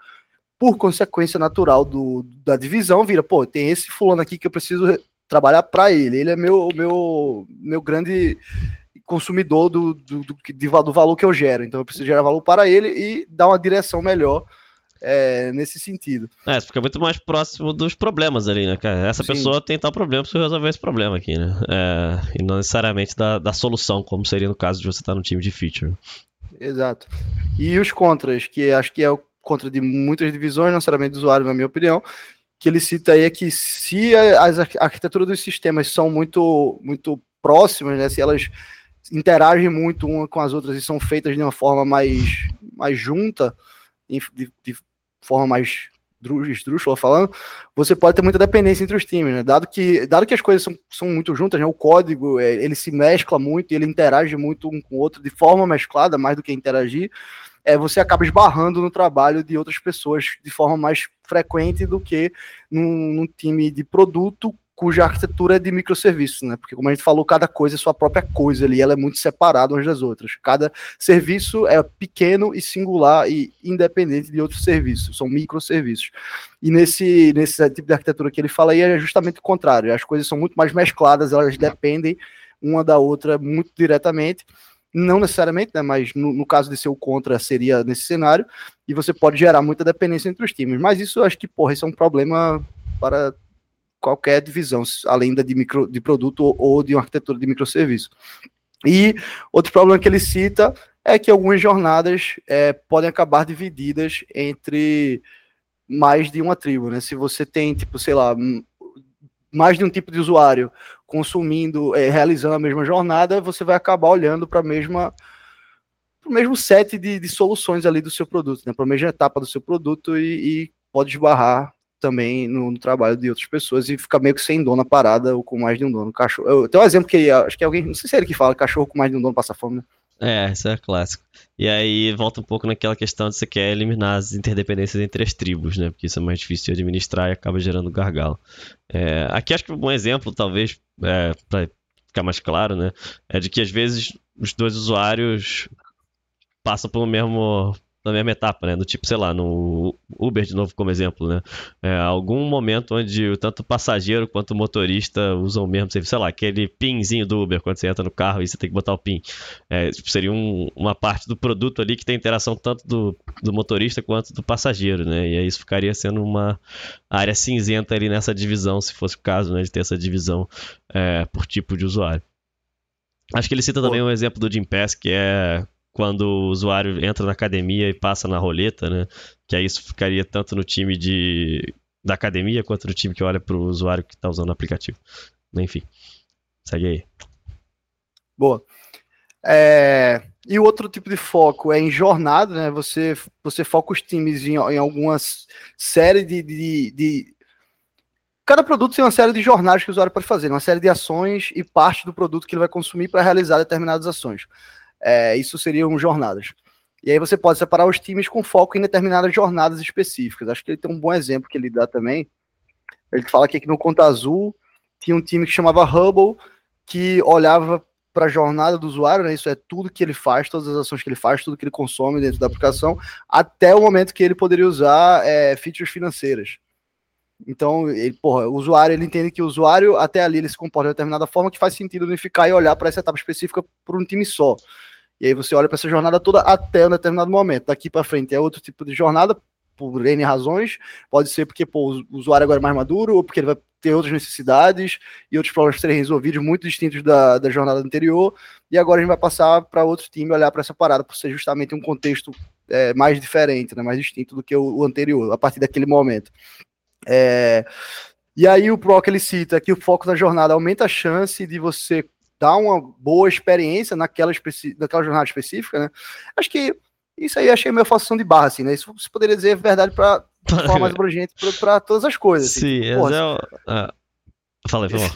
por consequência natural do, da divisão, vira, pô, tem esse fulano aqui que eu preciso trabalhar para ele. Ele é meu, meu, meu grande consumidor do, do, do, do, valor que eu gero. Então eu preciso gerar valor para ele e dar uma direção melhor é, nesse sentido. É, fica muito mais próximo dos problemas ali, né, cara? Essa Sim. pessoa tem tal problema, preciso resolver esse problema aqui, né? É, e não necessariamente da, da solução, como seria no caso de você estar no time de feature. Exato. E os contras, que acho que é o contra de muitas divisões, não necessariamente do usuário, na minha opinião, que ele cita aí é que se as arquiteturas dos sistemas são muito, muito próximas, né, se elas interagem muito uma com as outras e são feitas de uma forma mais, mais junta, de, de forma mais esdrúxula falando, você pode ter muita dependência entre os times, né? Dado que, dado que as coisas são, são muito juntas, né? O código, é, ele se mescla muito, ele interage muito um com o outro de forma mesclada, mais do que interagir, é, você acaba esbarrando no trabalho de outras pessoas de forma mais frequente do que num, num time de produto cuja arquitetura é de microserviços, né? Porque como a gente falou, cada coisa é sua própria coisa ali, ela é muito separada umas das outras. Cada serviço é pequeno e singular e independente de outros serviços, são microserviços. E nesse, nesse tipo de arquitetura que ele fala aí é justamente o contrário, as coisas são muito mais mescladas, elas dependem uma da outra muito diretamente, não necessariamente, né, mas no, no caso de ser o contra seria nesse cenário, e você pode gerar muita dependência entre os times, mas isso eu acho que, porra, isso é um problema para qualquer divisão, além da de, micro, de produto ou de uma arquitetura de microserviço. E outro problema que ele cita é que algumas jornadas é, podem acabar divididas entre mais de uma tribo, né? Se você tem, tipo, sei lá, mais de um tipo de usuário consumindo, é, realizando a mesma jornada, você vai acabar olhando para a mesma o mesmo set de, de, soluções ali do seu produto, né? Para a mesma etapa do seu produto e, e pode esbarrar também no, no, trabalho de outras pessoas e fica meio que sem dono a parada ou com mais de um dono. Cachorro. Eu, tem um exemplo que acho que alguém, não sei se é ele que fala, cachorro com mais de um dono passa fome, né? É, isso é clássico. E aí volta um pouco naquela questão de você quer eliminar as interdependências entre as tribos, né? Porque isso é mais difícil de administrar e acaba gerando gargalo. É, aqui acho que um exemplo, talvez, é, para ficar mais claro, né? É de que às vezes os dois usuários passam pelo mesmo na mesma etapa, né? Do tipo, sei lá, no Uber de novo como exemplo, né? É, algum momento onde tanto o passageiro quanto o motorista usam o mesmo serviço, sei lá, aquele pinzinho do Uber, quando você entra no carro e você tem que botar o pin. É, tipo, seria um, uma parte do produto ali que tem interação tanto do, do motorista quanto do passageiro, né? E aí isso ficaria sendo uma área cinzenta ali nessa divisão, se fosse o caso, né? De ter essa divisão é, por tipo de usuário. Acho que ele cita também um exemplo do Jim Pass, que é quando o usuário entra na academia e passa na roleta, né? Que aí isso ficaria tanto no time de, da academia quanto no time que olha para o usuário que está usando o aplicativo. Enfim, segue aí. Boa. É, e o outro tipo de foco é em jornada, né? Você, você foca os times em, em algumas série de, de, de, Cada produto tem uma série de jornadas que o usuário pode fazer, uma série de ações e parte do produto que ele vai consumir para realizar determinadas ações. É, isso seriam jornadas. E aí você pode separar os times com foco em determinadas jornadas específicas. Acho que ele tem um bom exemplo que ele dá também. Ele fala aqui que no Conta Azul tinha um time que chamava Hubble, que olhava para a jornada do usuário, né? Isso é tudo que ele faz, todas as ações que ele faz, tudo que ele consome dentro da aplicação, até o momento que ele poderia usar é, features financeiras. Então, ele, porra, o usuário ele entende que o usuário até ali ele se comporta de determinada forma que faz sentido unificar e olhar para essa etapa específica por um time só. E aí você olha para essa jornada toda até um determinado momento. Daqui para frente é outro tipo de jornada, por N razões. Pode ser porque pô, o usuário agora é mais maduro, ou porque ele vai ter outras necessidades e outros problemas serem resolvidos muito distintos da, da jornada anterior. E agora a gente vai passar para outro time olhar para essa parada, por ser justamente um contexto é, mais diferente, né, mais distinto do que o, o anterior, a partir daquele momento. É, e aí o Proc ele cita que o foco da jornada aumenta a chance de você dar uma boa experiência naquela, especi naquela jornada específica, né? Acho que isso aí achei meio falsação de barra, assim, né? Isso você poderia dizer verdade para forma mais abrangente para todas as coisas. Assim. Sim, tipo, mas é o... ah, Fala aí, vamos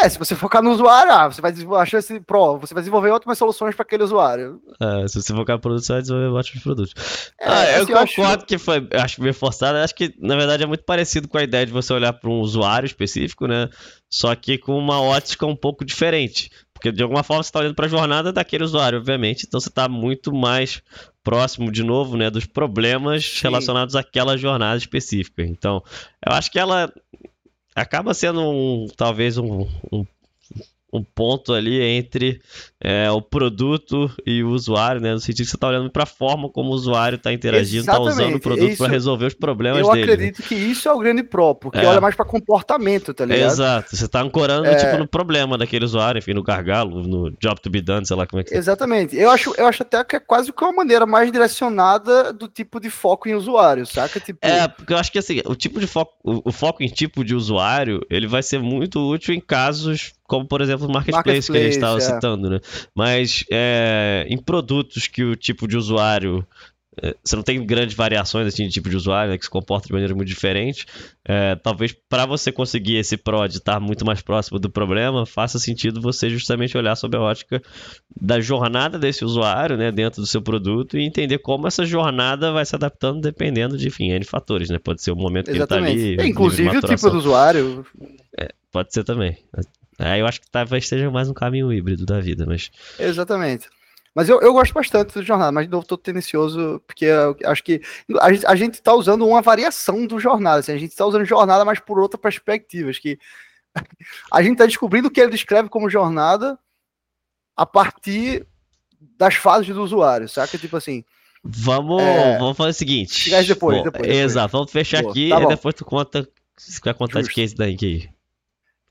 É, se você focar no usuário, ah, você vai desenvolver a chance pro, você vai desenvolver ótimas soluções para aquele usuário. É, se você focar no produto, você vai desenvolver ótimos produtos. É, ah, eu assim, concordo acho... que foi, acho meio forçado. Acho que, na verdade, é muito parecido com a ideia de você olhar para um usuário específico, né? Só que com uma ótica um pouco diferente. Porque, de alguma forma, você está olhando para a jornada daquele usuário, obviamente. Então, você está muito mais próximo, de novo, né, dos problemas Sim. relacionados àquela jornada específica. Então, eu acho que ela acaba sendo um, talvez um, um um ponto ali entre é, o produto e o usuário, né? No sentido que você está olhando para a forma como o usuário está interagindo, está usando o produto para resolver os problemas eu dele. Eu acredito né? que isso é o grande pró, porque é. olha mais para comportamento, tá ligado? Exato. Você está ancorando é... tipo no problema daquele usuário, enfim, no gargalo, no job to be done, sei lá como é que. Exatamente. Eu acho, eu acho até que é quase que uma maneira mais direcionada do tipo de foco em usuário, saca? Tipo... É, porque eu acho que assim, o tipo de foco, o, o foco em tipo de usuário, ele vai ser muito útil em casos como por exemplo o marketplace, marketplace que a gente estava é. citando, né? Mas é, em produtos que o tipo de usuário é, você não tem grandes variações assim, de tipo de usuário né, que se comporta de maneira muito diferente. É, talvez para você conseguir esse PRO de estar muito mais próximo do problema, faça sentido você justamente olhar sobre a ótica da jornada desse usuário né, dentro do seu produto e entender como essa jornada vai se adaptando dependendo de enfim, N fatores. Né? Pode ser o momento Exatamente. que ele está ali. É, inclusive o tipo do usuário. É, pode ser também. É, eu acho que talvez seja mais um caminho híbrido da vida, mas. Exatamente. Mas eu, eu gosto bastante do jornada, mas não estou tendencioso, porque eu acho que a gente, a gente tá usando uma variação do jornada, assim, a gente está usando jornada, mas por outra perspectiva. Acho que a gente está descobrindo o que ele descreve como jornada a partir das fases do usuário, saca? Tipo assim. Vamos, é... vamos fazer o seguinte. Depois, depois, depois, Exato, vamos fechar Boa, aqui tá e depois tu conta. Se quer contar Justo. de é esse daí.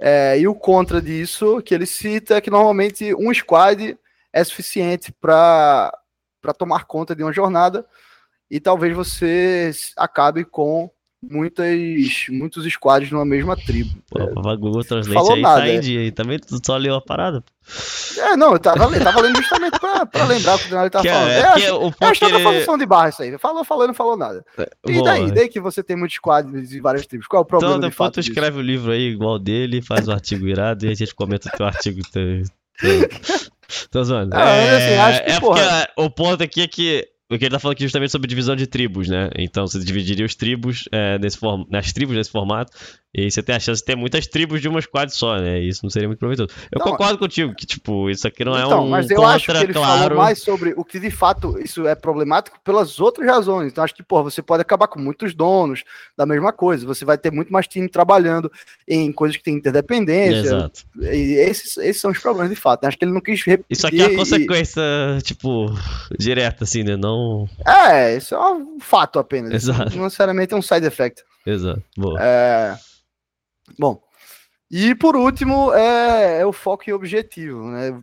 É, e o contra disso que ele cita é que normalmente um squad é suficiente para tomar conta de uma jornada e talvez você acabe com muitas, muitos squads numa mesma tribo. Pô, é, o Google Translate falou aí tá nada, tá em dia aí. Também tu só leu a parada. É, não, eu tava, lendo, tava lendo justamente pra, pra lembrar o que o ele tava que, falando. É, é, acho, o é função de barra isso aí. Falou, falou, não falou nada. É, e daí? Daí que você tem muitos squads de várias tribos. Qual é o problema Então depois tu disso? escreve o livro aí igual dele, faz o um artigo irado e a gente comenta o teu artigo. Teu, teu... Tô zoando. Ah, é, assim, que, é porque o ponto aqui é que porque ele tá falando aqui justamente sobre divisão de tribos, né? Então você dividiria os tribos é, nesse form... nas tribos nesse formato. E você tem a chance de ter muitas tribos de uma squad só, né? E isso não seria muito proveitoso. Eu não, concordo contigo que, tipo, isso aqui não é então, é um. Mas eu contra, acho que ele claro... falou mais sobre o que de fato isso é problemático pelas outras razões. Então acho que, pô, você pode acabar com muitos donos da mesma coisa. Você vai ter muito mais time trabalhando em coisas que têm interdependência. Exato. E esses, esses são os problemas de fato. Acho que ele não quis repetir. Isso aqui é a consequência, e... tipo, direta, assim, né? Não. É, isso é um fato apenas. Exato. Não necessariamente é um side effect. Exato. Boa. É. Bom, e por último é, é, o foco em objetivo, né?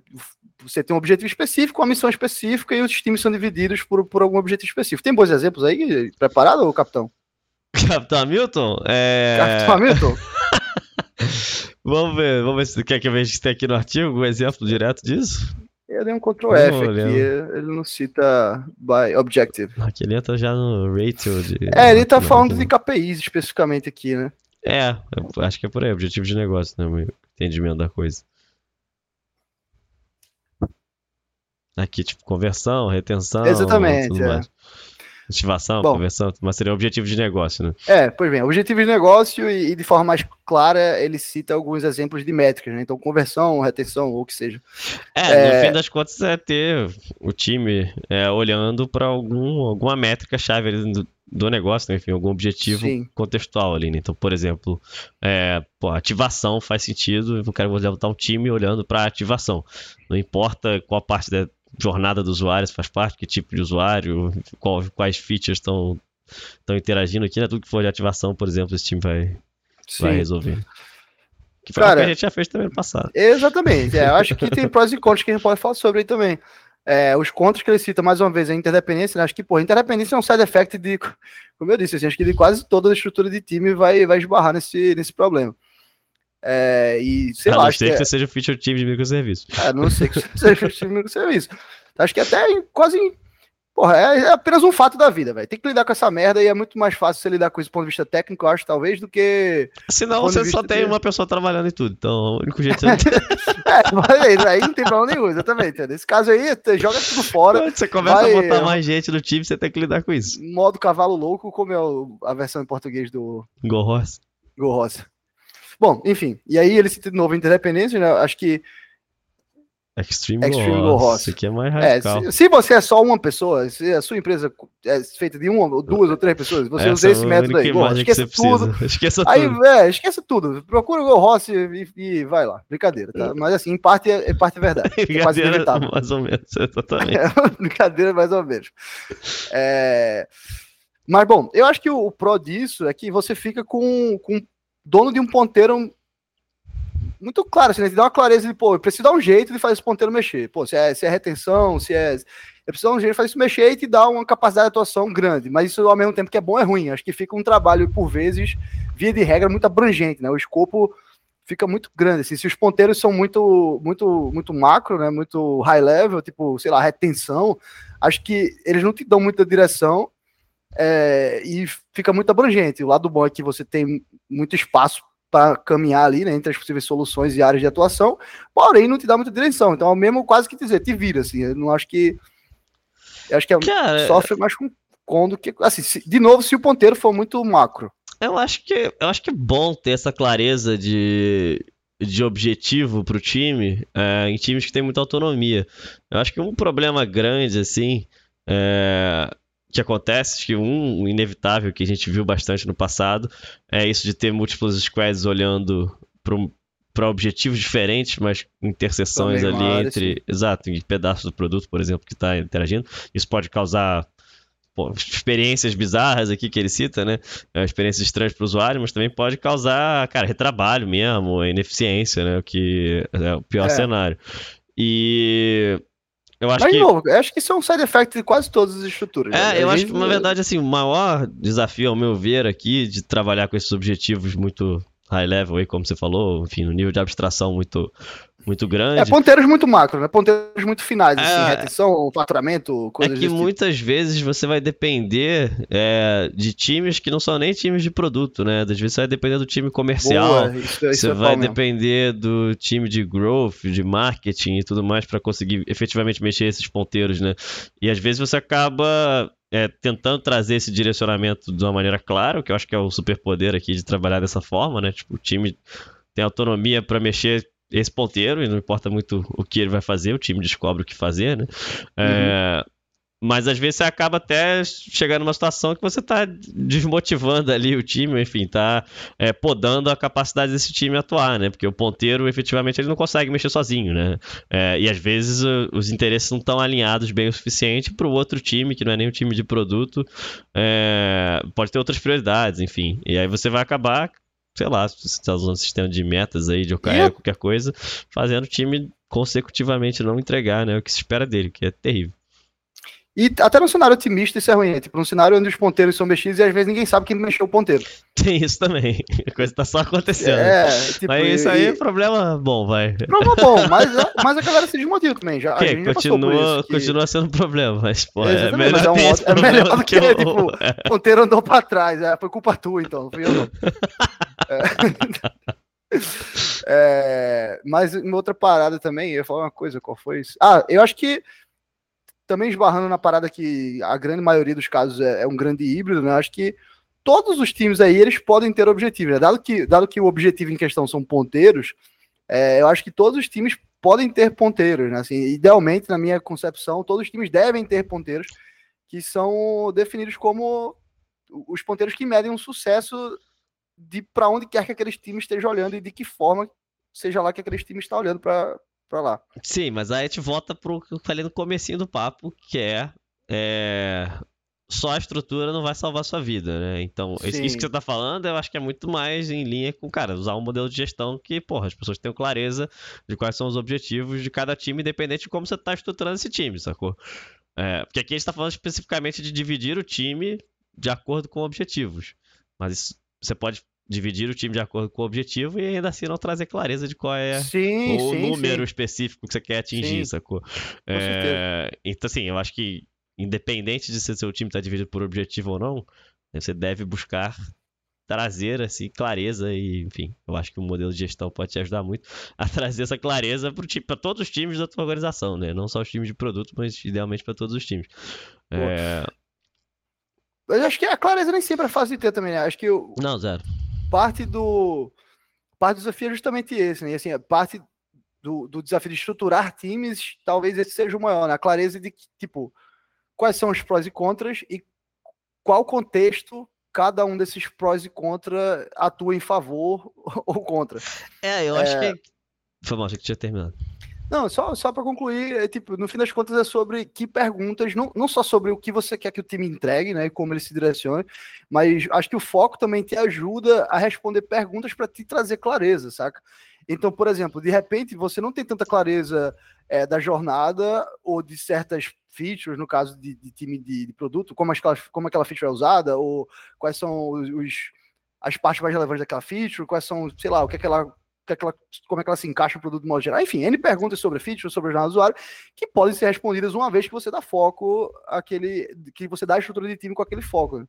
Você tem um objetivo específico, uma missão específica e os times são divididos por, por algum objetivo específico. Tem bons exemplos aí? Preparado, capitão? Capitão Hamilton? É... Capitão Hamilton? vamos ver, vamos ver se quer que a gente tenha aqui no artigo um exemplo direto disso. Eu dei um Ctrl F aqui, ele não cita by objective. Aqui ele entra já no ratio de. É, ele tá falando de KPIs especificamente aqui, né? É, acho que é por aí, objetivo de negócio, né? O entendimento da coisa. Aqui, tipo, conversão, retenção. Exatamente. É. Ativação, Bom, conversão, mas seria objetivo de negócio, né? É, pois bem, objetivo de negócio e, e, de forma mais clara ele cita alguns exemplos de métricas, né? Então, conversão, retenção, ou o que seja. É, é, no fim das contas é ter o time é, olhando para algum, alguma métrica chave do, do negócio, né? enfim, algum objetivo Sim. contextual ali, né? Então, por exemplo, é, pô, ativação faz sentido, eu quero botar um time olhando para ativação. Não importa qual parte da jornada do usuário faz parte, que tipo de usuário, qual, quais features estão interagindo aqui, né? Tudo que for de ativação, por exemplo, esse time vai, vai resolver. Que foi Cara, o que a gente já fez também no passado. Exatamente. É, eu acho que tem prós e contras que a gente pode falar sobre aí também. É, os contras que ele cita, mais uma vez, a interdependência, né? acho que, pô, interdependência é um side effect de como eu disse, assim, acho que de quase toda a estrutura de time vai, vai esbarrar nesse, nesse problema. É, e sei a lá, não acho ser que, é- você seja feature time de microserviços. a não ser que você seja time de microserviço. Acho que até em- quase. em- Porra, é, é apenas um fato da vida, velho. Tem que lidar com essa merda e é muito mais fácil você lidar com isso do ponto de vista técnico, eu acho, talvez, do que. Senão você só tem de- uma pessoa trabalhando em tudo. Então, o único jeito É, mas aí, não tem problema nenhum, exatamente. Nesse caso aí, você joga tudo fora. Quando você começa vai- a botar mais gente no time, você tem que lidar com isso. Modo cavalo louco, como é a versão em português do Go Horse. Bom, enfim. E aí ele cita de novo interdependência, né? Acho que Extreme, Extreme Go. Horse. Isso aqui é mais É, se, se você é só uma pessoa, se a sua empresa é feita de uma, ou duas ou três pessoas, você Essa usa é esse método aí. Bom, esqueça tudo. Esqueça Aí, tudo. é, esqueça tudo. Procura o Go Ross e, e vai lá. Brincadeira, tá? Mas assim, em parte é, parte é verdade. É quase inevitável. mais ou menos, exatamente. É, brincadeira, mais ou menos. É, Mas, bom, eu acho que o, o pró disso é que você fica com, com dono de um ponteiro muito claro, assim, né? Te dá uma clareza de, pô, eu preciso dar um jeito de fazer esse ponteiro mexer. Pô, se é, se é retenção, se é. Eu preciso dar um jeito de fazer isso mexer e te dar uma capacidade de atuação grande. Mas isso, ao mesmo tempo que é bom, é ruim. Acho que fica um trabalho, por vezes, via de regra, muito abrangente, né? O escopo fica muito grande. Assim, se os ponteiros são muito, muito, muito macro, né? Muito high level, tipo, sei lá, retenção, acho que eles não te dão muita direção é, e fica muito abrangente. O lado bom é que você tem muito espaço para caminhar ali, né, entre as possíveis soluções e áreas de atuação, porém não te dá muita direção. Então, é o mesmo quase que dizer, te vira, assim. Eu não acho que. Eu acho que é, Cara, sofre mais com com do que. Assim, se- de novo, se o ponteiro for muito macro. Eu acho que eu acho que é bom ter essa clareza de, de objetivo pro time é, em times que tem muita autonomia. Eu acho que um problema grande assim é, que acontece, acho que um inevitável que a gente viu bastante no passado é isso de ter múltiplos squads olhando para objetivos diferentes, mas interseções ali entre, exato, em pedaços do produto, por exemplo, que está interagindo. Isso pode causar pô, experiências bizarras aqui que ele cita, né? É, experiências estranhas para o usuário, mas também pode causar, cara, retrabalho mesmo, ineficiência, né? O que é o pior É. cenário. E eu acho Mas, que de novo, eu acho que isso é um side effect de quase todas as estruturas. né? é, eu Às acho que, na verdade, assim, o maior desafio, ao meu ver, aqui, de trabalhar com esses objetivos muito high level, aí, como você falou, enfim, no nível de abstração muito, muito É, grande, ponteiros muito macro, né? Ponteiros muito finais, assim, É. retenção, faturamento, é coisas que desse tipo. muitas vezes você vai depender é, de times que não são nem times de produto, né? Às vezes você vai depender do time comercial, Boa, isso, isso Você é vai pau mesmo. depender do time de growth, de marketing e tudo mais para conseguir efetivamente mexer esses ponteiros, né? E às vezes você acaba é, tentando trazer esse direcionamento de uma maneira clara, o que eu acho que é o superpoder aqui de trabalhar dessa forma, né? Tipo, o time tem autonomia para mexer esse ponteiro e não importa muito o que ele vai fazer, o time descobre o que fazer, né? É, mas às vezes você acaba até chegando numa situação que você tá desmotivando ali o time, enfim, tá é, podando a capacidade desse time atuar, né? Porque o ponteiro, efetivamente, ele não consegue mexer sozinho, né? É, e às vezes os interesses não estão alinhados bem o suficiente para o outro time, que não é nem o time de produto, é, pode ter outras prioridades, enfim. E aí você vai acabar, sei lá, se você está usando sistema de metas aí, de OKR, E- qualquer coisa, fazendo o time consecutivamente não entregar, né? O que se espera dele, que é terrível. E até no cenário otimista isso é ruim, né? tipo, num cenário onde os ponteiros são mexidos e às vezes ninguém sabe quem mexeu o ponteiro. Tem isso também. A coisa tá só acontecendo. É, tipo, Mas isso aí é e- problema bom, vai. Problema bom, mas, mas a galera se desmotiva também. Já, Que continua, isso. que continua sendo um problema, mas, pô, é Exatamente, melhor mas é um é melhor do que, o- tipo, ponteiro andou pra trás, é, foi culpa tua então, não fui eu não. É. Mas em outra parada também, eu ia falar uma coisa, qual foi isso? Ah, eu acho que também esbarrando na parada que a grande maioria dos casos é, é um grande híbrido, né? Acho que todos os times aí, eles podem ter objetivos, né? Dado que, dado que o objetivo em questão são ponteiros, é, eu acho que todos os times podem ter ponteiros, né? Assim, idealmente, na minha concepção, todos os times devem ter ponteiros que são definidos como os ponteiros que medem um sucesso de para onde quer que aqueles times estejam olhando e de que forma seja lá que aqueles times estão olhando para lá. Sim, mas aí a gente volta pro que eu falei no comecinho do papo, que é, é, só a estrutura não vai salvar sua vida, né? Então, isso, Sim. isso que você tá falando, eu acho que é muito mais em linha com, cara, usar um modelo de gestão que, porra, as pessoas tenham clareza de quais são os objetivos de cada time, independente de como você tá estruturando esse time, sacou? É, porque aqui a gente tá falando especificamente de dividir o time de acordo com objetivos. Mas isso, você pode dividir o time de acordo com o objetivo e ainda assim não trazer clareza de qual é sim, o sim, número sim. específico que você quer atingir, sacou? É, então, assim, eu acho que independente de se seu time está dividido por objetivo ou não, você deve buscar trazer assim clareza e enfim eu acho que o modelo de gestão pode te ajudar muito a trazer essa clareza para todos os times da tua organização né não só os times de produto mas idealmente para todos os times é... Mas acho que a clareza nem sempre é fácil de ter também, né? Acho que o, não zero parte do parte do desafio é justamente esse, né? E, assim, a parte do, do desafio de estruturar times, talvez esse seja o maior, né? A clareza de tipo, quais são os prós e contras e qual contexto cada um desses prós e contras atua em favor ou contra. é eu acho que foi mal achei que tinha terminado Não, só, só para concluir, é, tipo, no fim das contas é sobre que perguntas, não, não só sobre o que você quer que o time entregue, né, e como ele se direcione, mas acho que o foco também te ajuda a responder perguntas para te trazer clareza, saca? Então, por exemplo, de repente você não tem tanta clareza é, da jornada ou de certas features, no caso de, de time de, de, produto, como, aquela, como aquela feature é usada, ou quais são os, os, as partes mais relevantes daquela feature, quais são, sei lá, o que aquela que aquela, como é que ela se encaixa no produto de modo geral. Enfim, N perguntas sobre a feature, sobre a jornada do usuário, que podem ser respondidas uma vez que você dá foco aquele, que você dá a estrutura de time com aquele foco. Né?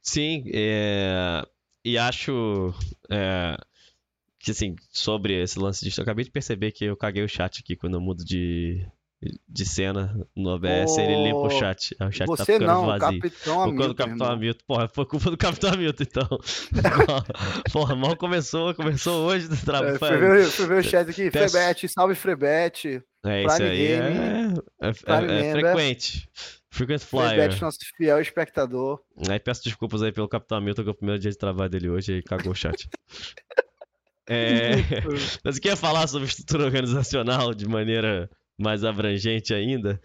Sim, é... e acho é... que assim, sobre esse lance disso, eu acabei de perceber que eu caguei o chat aqui quando eu mudo de, de cena no OBS, oh, ele limpa o chat. O chat você tá ficando não, vazio. Capitão Hamilton. o Capitão Hamilton. Porra, foi culpa do Capitão Hamilton, então. Porra, mal começou, começou hoje do trabalho. É, foi, ver, o chat aqui. Frebete, salve Frebete. É, isso aí Game, é, é, é frequente. Frequent Flyer. Frebete, nosso fiel espectador. Aí peço desculpas aí pelo Capitão Hamilton, que é o primeiro dia de trabalho dele hoje, e cagou o chat. É, mas eu queria falar sobre estrutura organizacional de maneira mais abrangente ainda,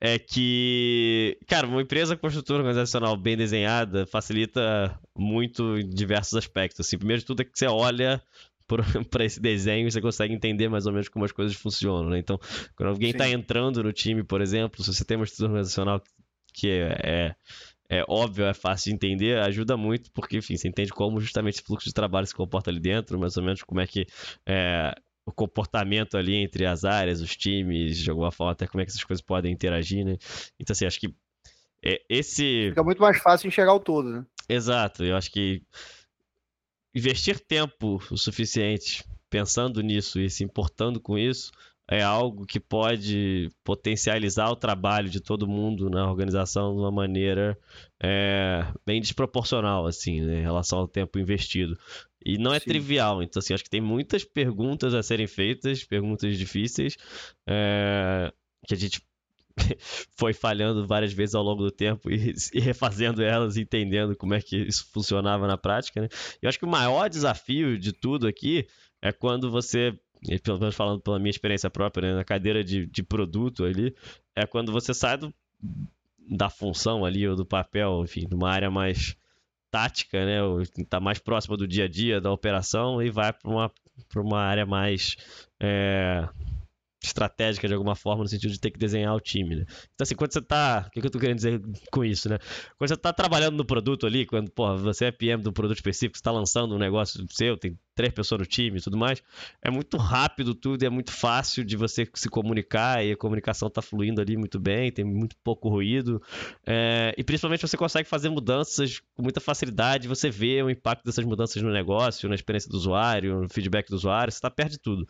é que, cara, uma empresa com estrutura organizacional bem desenhada facilita muito em diversos aspectos. Assim, primeiro de tudo é que você olha para esse desenho e você consegue entender mais ou menos como as coisas funcionam, né? Então, quando alguém está entrando no time, por exemplo, se você tem uma estrutura organizacional que é, é, é óbvio, é fácil de entender, ajuda muito, porque, enfim, você entende como justamente esse fluxo de trabalho se comporta ali dentro, mais ou menos como é que é, o comportamento ali entre as áreas, os times, de alguma forma, até como é que essas coisas podem interagir, né? Então, assim, acho que é, esse. Fica muito mais fácil enxergar o todo, né? Exato, eu acho que investir tempo o suficiente pensando nisso e se importando com isso é algo que pode potencializar o trabalho de todo mundo na organização de uma maneira é, bem desproporcional, assim, né, em relação ao tempo investido. E não é Sim. trivial, então assim, acho que tem muitas perguntas a serem feitas, perguntas difíceis, é, que a gente foi falhando várias vezes ao longo do tempo e, e, refazendo elas, entendendo como é que isso funcionava na prática. Né? Eu acho que o maior desafio de tudo aqui é quando você, pelo menos falando pela minha experiência própria, né, na cadeira de, de produto ali, é quando você sai do, da função ali ou do papel, enfim, de uma área mais tática, né? Tá mais próxima do dia a dia da operação e vai para uma, uma área mais é, estratégica de alguma forma, no sentido de ter que desenhar o time, né? Então, assim, quando você tá. O que, eu tô querendo dizer com isso, né? Quando você tá trabalhando no produto ali, quando, porra, você é PM um produto específico, você tá lançando um negócio seu, tem três pessoas no time e tudo mais, é muito rápido tudo, é muito fácil de você se comunicar e a comunicação tá fluindo ali muito bem, tem muito pouco ruído, é, e principalmente você consegue fazer mudanças com muita facilidade, você vê o impacto dessas mudanças no negócio, na experiência do usuário, no feedback do usuário, você tá perto de tudo.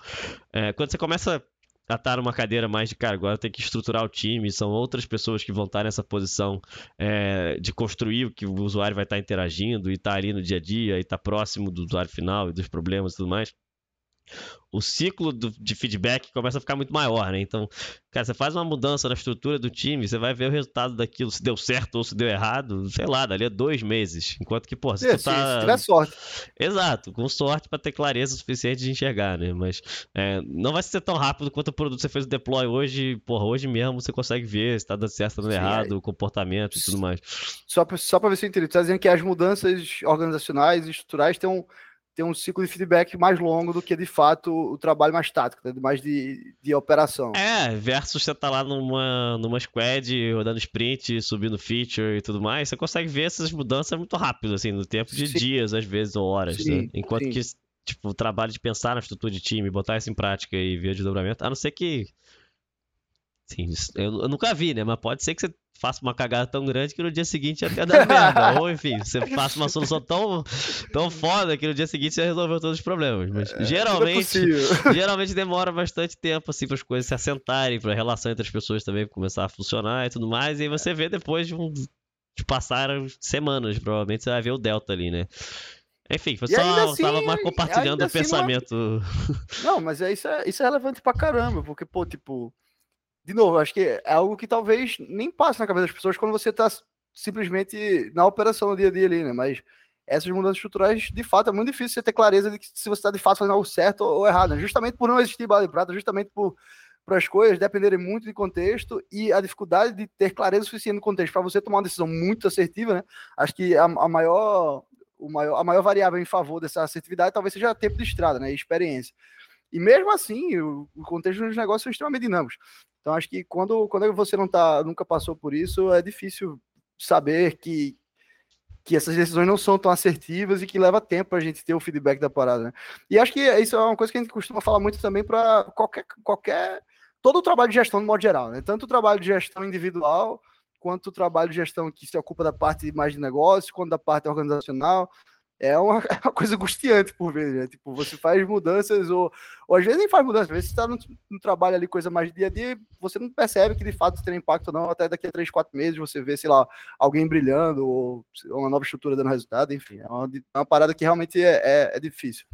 É, quando você começa a estar numa cadeira mais de cara, agora tem que estruturar o time, são outras pessoas que vão estar nessa posição é, de construir o que o usuário vai estar interagindo e estar ali no dia a dia e estar próximo do usuário final e dos problemas e tudo mais o ciclo do, de feedback começa a ficar muito maior, né? Então, cara, você faz uma mudança na estrutura do time, você vai ver o resultado daquilo, se deu certo ou se deu errado, sei lá, dali a dois meses. Enquanto que, pô, se é, tu tá... Se tiver sorte. Exato, com sorte para ter clareza suficiente de enxergar, né? Mas é, não vai ser tão rápido quanto o produto você fez o deploy hoje, porra, hoje mesmo você consegue ver se tá dando certo, tá dando Sim, errado, é... o comportamento e tudo mais. Só pra, só pra ver se eu entendi, tu tá dizendo que as mudanças organizacionais e estruturais têm um ter um ciclo de feedback mais longo do que de fato o trabalho mais tático, né? mais de, de operação. É, versus você tá lá numa, numa squad, rodando sprint, subindo feature e tudo mais, você consegue ver essas mudanças muito rápido, assim, no tempo de sim. dias, às vezes, ou horas, sim, né? Enquanto sim. que, tipo, o trabalho de pensar na estrutura de time, botar isso em prática e ver o desdobramento, a não ser que Sim, eu, eu, nunca vi, né? Mas pode ser que você faça uma cagada tão grande que no dia seguinte tenha dado merda. Ou, enfim, você faça uma solução tão, tão foda que no dia seguinte você resolveu todos os problemas. Mas é, geralmente, é geralmente demora bastante tempo, assim, para as coisas se assentarem, para a relação entre as pessoas também começar a funcionar e tudo mais. E aí você vê depois de um. De passar semanas, provavelmente você vai ver o Delta ali, né? Enfim, foi só assim, tava mais compartilhando o assim, pensamento. Não, mas é, isso, é, isso é relevante pra caramba, porque, pô, tipo de novo, acho que é algo que talvez nem passe na cabeça das pessoas quando você está simplesmente na operação no dia a dia ali, né? Mas essas mudanças estruturais, de fato, é muito difícil você ter clareza de que se você está de fato fazendo algo certo ou errado, né? justamente por não existir bala de prata, justamente por, por as coisas dependerem muito de contexto e a dificuldade de ter clareza suficiente no contexto para você tomar uma decisão muito assertiva, né? Acho que a, a maior o maior, a maior variável em favor dessa assertividade talvez seja tempo de estrada, né? E experiência. E mesmo assim, o, o contexto dos negócios são extremamente dinâmicos. Então acho que quando, quando você não tá, nunca passou por isso, é difícil saber que, que essas decisões não são tão assertivas e que leva tempo para a gente ter o feedback da parada. Né? E acho que isso é uma coisa que a gente costuma falar muito também para qualquer, qualquer. todo o trabalho de gestão de modo geral, né? Tanto o trabalho de gestão individual, quanto o trabalho de gestão que se ocupa da parte mais de negócio, quanto da parte organizacional é uma, é uma, coisa angustiante por vezes, né? Tipo, você faz mudanças, ou, ou às vezes nem faz mudanças, às vezes você está no, no, trabalho ali, coisa mais dia a dia, você não percebe que de fato tem impacto ou não, até daqui a 3, 4 meses você vê, sei lá, alguém brilhando, ou uma nova estrutura dando resultado, enfim, é uma, é uma parada que realmente é, é, é, difícil.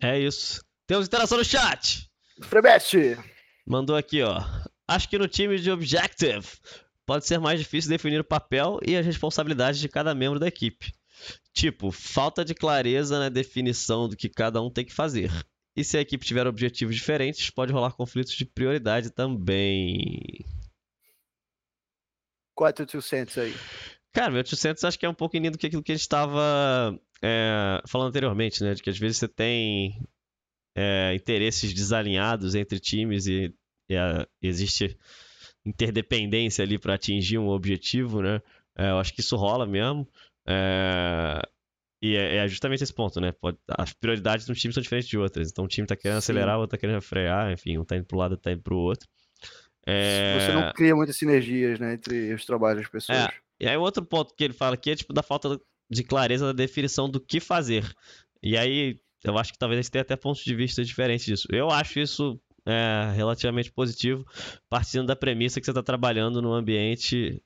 É isso. Temos interação no chat. Frebete! Mandou aqui, ó. Acho que no time de Objective pode ser mais difícil definir o papel e as responsabilidades de cada membro da equipe. Tipo, falta de clareza na definição do que cada um tem que fazer. E se a equipe tiver objetivos diferentes, pode rolar conflitos de prioridade também. Qual é o teu 200 aí? Cara, meu 800 acho que é um pouco do que aquilo que a gente estava é, falando anteriormente, né? De que às vezes você tem é, interesses desalinhados entre times e, e a, existe interdependência ali para atingir um objetivo, né? É, eu acho que isso rola mesmo. É... E é, é, justamente esse ponto, né? As prioridades dos times são diferentes de outras. Então, um time tá querendo Sim. acelerar, o outro tá querendo frear, enfim, um tá indo pro lado, outro tá indo pro outro. É... Você não cria muitas sinergias, né, entre os trabalhos das pessoas. É. E aí, outro ponto que ele fala aqui é, tipo, da falta de clareza da definição do que fazer. E aí, eu acho que talvez a gente tenha até pontos de vista diferentes disso. Eu acho isso é, relativamente positivo, partindo da premissa que você está trabalhando num ambiente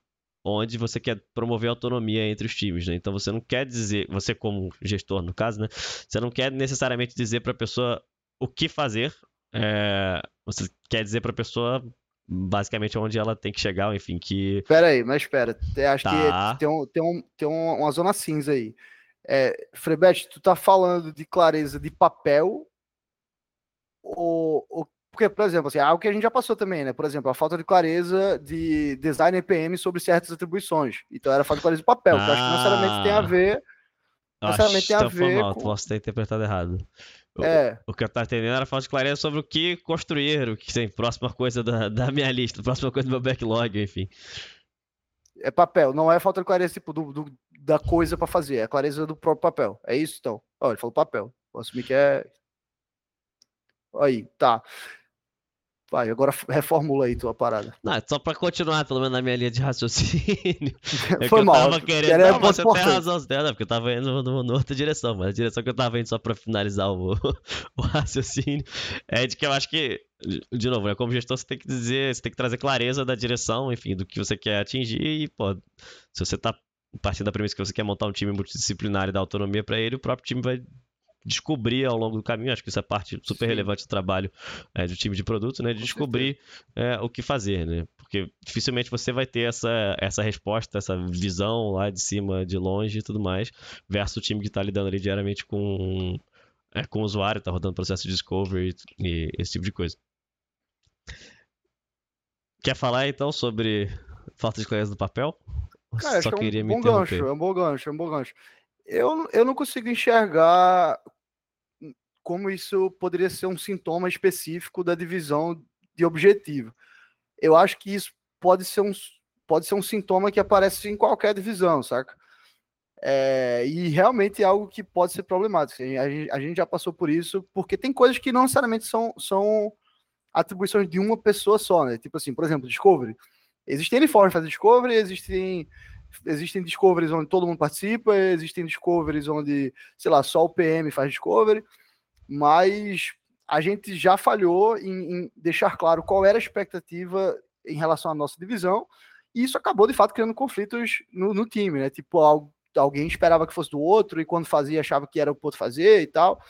onde você quer promover autonomia entre os times, né? Então você não quer dizer, você como gestor no caso, né? Você não quer necessariamente dizer para a pessoa o que fazer, é... você quer dizer para a pessoa basicamente onde ela tem que chegar, enfim, que... Espera aí, mas espera, acho tá. que tem, um, tem, um, tem uma zona cinza aí. É, Frebete, tu tá falando de clareza de papel ou, ou porque, por exemplo, assim, é algo que a gente já passou também, né? Por exemplo, a falta de clareza de design EPM sobre certas atribuições. Então era falta de clareza de papel, ah, que eu acho que necessariamente tem a ver. Necessariamente tem a ver. Mal, com... Posso ter interpretado errado. É. O, o, que eu tava entendendo era falta de clareza sobre o que construir, o que tem, próxima coisa da, da minha lista, próxima coisa do meu backlog, enfim. É papel, não é falta de clareza tipo, do, do da coisa para fazer, é clareza do próprio papel. É isso então? Olha, ele falou papel. Posso assumir que é. Aí, tá. Vai, agora reformula aí tua parada. Não, é só pra continuar, pelo menos na minha linha de raciocínio. É Foi mal. Eu tava querendo. Não, mas você tem razão, você tem razão, porque eu tava indo numa outra direção, mas a direção que eu tava indo só pra finalizar o, o raciocínio é de que eu acho que, de novo, né, como gestor, você tem que dizer, você tem que trazer clareza da direção, enfim, do que você quer atingir e, pô, se você tá partindo da premissa que você quer montar um time multidisciplinar e dar autonomia para ele, o próprio time vai descobrir ao longo do caminho, acho que isso é parte super Sim. relevante do trabalho é, do time de produto, né? De descobrir é, o que fazer, né? Porque dificilmente você vai ter essa, essa resposta, essa visão lá de cima, de longe e tudo mais, versus o time que está lidando ali diariamente com, é, com o usuário, está rodando processo de discovery e, esse tipo de coisa. Quer falar então sobre falta de clareza do papel? Cara, Só é um queria bom gancho, é um bom gancho, é um bom gancho Eu, eu não consigo enxergar como isso poderia ser um sintoma específico da divisão de objetivo. Eu acho que isso pode ser um, pode ser um sintoma que aparece em qualquer divisão, saca? É, e realmente é algo que pode ser problemático. A gente, a gente, já passou por isso, porque tem coisas que não necessariamente são, são atribuições de uma pessoa só, né? Tipo assim, por exemplo, Discovery. Existem formas de fazer Discovery, existem, existem Discoveries onde todo mundo participa, existem Discoveries onde, sei lá, só o PM faz Discovery, mas a gente já falhou em, em deixar claro qual era a expectativa em relação à nossa divisão, e isso acabou de fato criando conflitos no, no time, né? Tipo, alguém esperava que fosse do outro e quando fazia achava que era o outro fazer e tal.